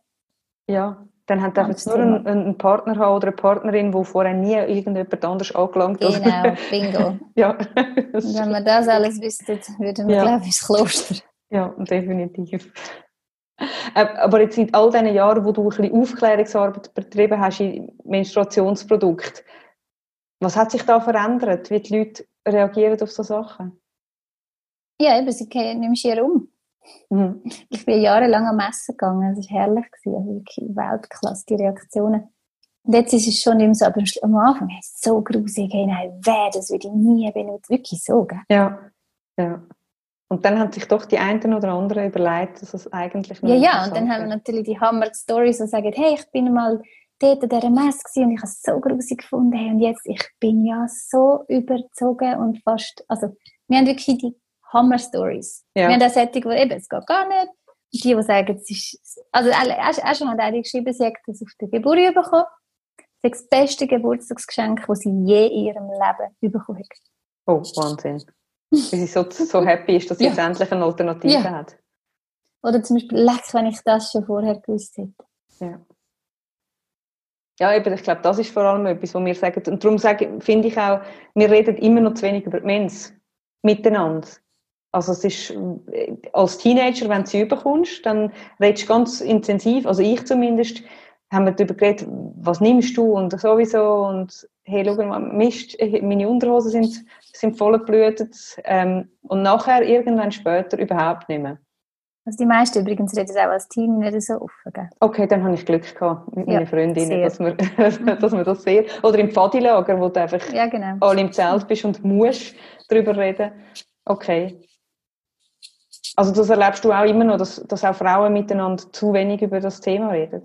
Ja, dann hat er jetzt nur einen, einen Partner haben oder eine Partnerin, die vorher nie irgendjemand anders angelangt hat. Genau, bingo. ja. Wenn wir das alles wüssten, würden wir, Ja. glaube ich, ins Kloster. ja, definitiv. Äh, Aber jetzt in all diesen Jahren, wo du ein bisschen Aufklärungsarbeit betrieben hast in Menstruationsprodukten, was hat sich da verändert, wie die Leute reagieren auf so Sachen? Ja, eben, sie mehr schier um. Mhm. Ich bin jahrelang am Messen gegangen, das war herrlich. Gewesen. Also wirklich Weltklasse, die Reaktionen. Und jetzt ist es schon immer so, aber am Anfang hey, so grusig, hey, nein, wer, das würde ich nie benutzen. Wirklich so, gell? Ja. ja. Und dann haben sich doch die einen oder anderen überlegt, dass es eigentlich noch Ja, ja, und dann haben wir natürlich die Hammer-Stories, die sagen, hey, ich bin mal dort an dieser Messe gewesen und ich habe es so grusig gefunden, hey, und jetzt, ich bin ja so überzogen und fast, also, wir haben wirklich die Hammer-Stories. Ja. Wir haben auch solche, die eben, es geht gar nicht. Und die, die sagen, es ist, also, auch schon hat eine geschrieben, sie hat das auf der Geburt bekommen. Das ist das beste Geburtstagsgeschenk, das sie je in ihrem Leben bekommen hat. Oh, Wahnsinn. Weil sie so, so happy ist, dass sie Ja. jetzt endlich eine Alternative Ja. hat. Oder zum Beispiel, leck, wenn ich das schon vorher gewusst hätte. Ja. Ja, eben, ich glaube, das ist vor allem etwas, was wir sagen. Und darum sage, finde ich auch, wir reden immer noch zu wenig über die Mens miteinander. Also es ist, äh, als Teenager, wenn du sie überkommst, dann redest du ganz intensiv, also ich zumindest, haben wir darüber geredet, was nimmst du und sowieso und hey, schau mal, Mist, äh, meine Unterhosen sind, sind voll geblutet ähm, und nachher, irgendwann später, überhaupt nicht mehr. Also die meisten übrigens reden auch als Team nicht so offen. Gell? Okay, dann habe ich Glück gehabt mit Ja, meinen Freundinnen, dass wir, dass wir das sehen. Oder im Pfadilager, wo du einfach Ja, genau. alle im Zelt bist und musst darüber reden. Okay. Also das erlebst du auch immer noch, dass, dass auch Frauen miteinander zu wenig über das Thema reden.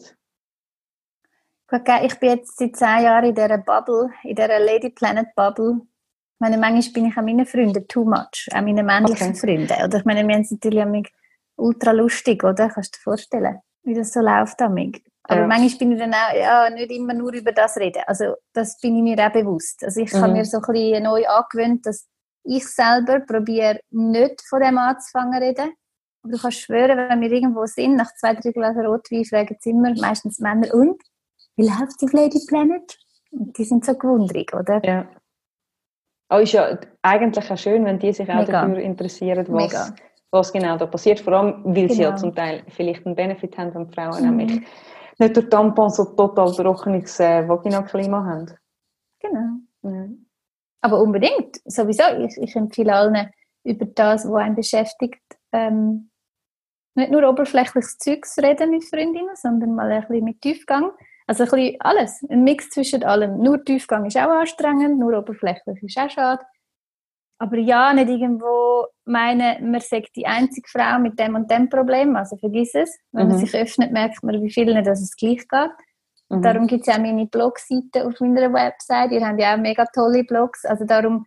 Ich bin jetzt seit zehn Jahren in dieser Bubble, in dieser Lady Planet Bubble. Ich meine, manchmal bin ich an meinen Freunden too much, an meinen männlichen Okay. Freunden. Oder ich meine, wir haben natürlich amig ultra lustig, oder? Kannst du dir vorstellen, wie das so läuft amig. Aber Ja. manchmal bin ich dann auch, ja, nicht immer nur über das reden. Also, das bin ich mir auch bewusst. Also, ich habe Mhm. mir so ein bisschen neu angewöhnt, dass ich selber probiere, nicht von dem anzufangen zu reden. Aber du kannst schwören, wenn wir irgendwo sind, nach zwei, drei Gläser Rotwein fragen sie immer, meistens Männer, und? Wie läuft auf Lady Planet? Und die sind so gewundrig, oder? Ja. Aber ist ja eigentlich auch schön, wenn die sich auch Mega. dafür interessieren, Mega. Was, genau da passiert. Vor allem, weil sie ja Genau. zum Teil vielleicht einen Benefit haben, wenn Frauen Mhm. nämlich nicht durch Tampons so total trockenes äh, Vaginaklima haben. Genau. Ja. Aber unbedingt, sowieso. Ich, ich empfehle allen über das, was einen beschäftigt, ähm, nicht nur oberflächliches Zeug zu reden mit Freundinnen, sondern mal ein bisschen mit Tiefgang. Also ein bisschen alles, ein Mix zwischen allem. Nur Tiefgang ist auch anstrengend, nur oberflächlich ist auch schade. Aber ja, nicht irgendwo meinen, man sagt die einzige Frau mit dem und dem Problem. Also vergiss es. Wenn man Mhm. sich öffnet, merkt man, wie vielen dass es gleich geht. Mhm. Darum gibt es ja auch meine Blogseite auf meiner Website. Ihr habt ja auch mega tolle Blogs. Also darum,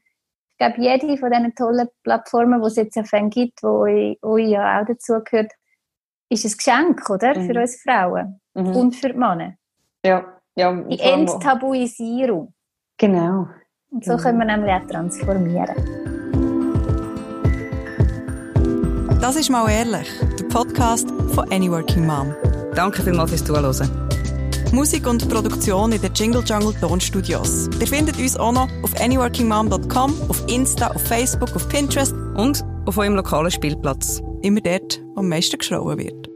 ich glaube, jede von diesen tollen Plattformen, die es jetzt auf gibt, wo euch, ja auch dazugehört, ist ein Geschenk, oder? Mhm. Für uns Frauen Mhm. und für die Männer. ja, ja, Die Enttabuisierung. Genau. Und so können wir nämlich auch transformieren. Das ist mal ehrlich, der Podcast von Any Working Mom. Danke vielmals fürs Zuhören. Musik und Produktion in den Jingle Jungle Tonstudios. Ihr findet uns auch noch auf anyworkingmom.com, auf Insta, auf Facebook, auf Pinterest und auf eurem lokalen Spielplatz. Immer dort, wo am meisten geschrauen wird.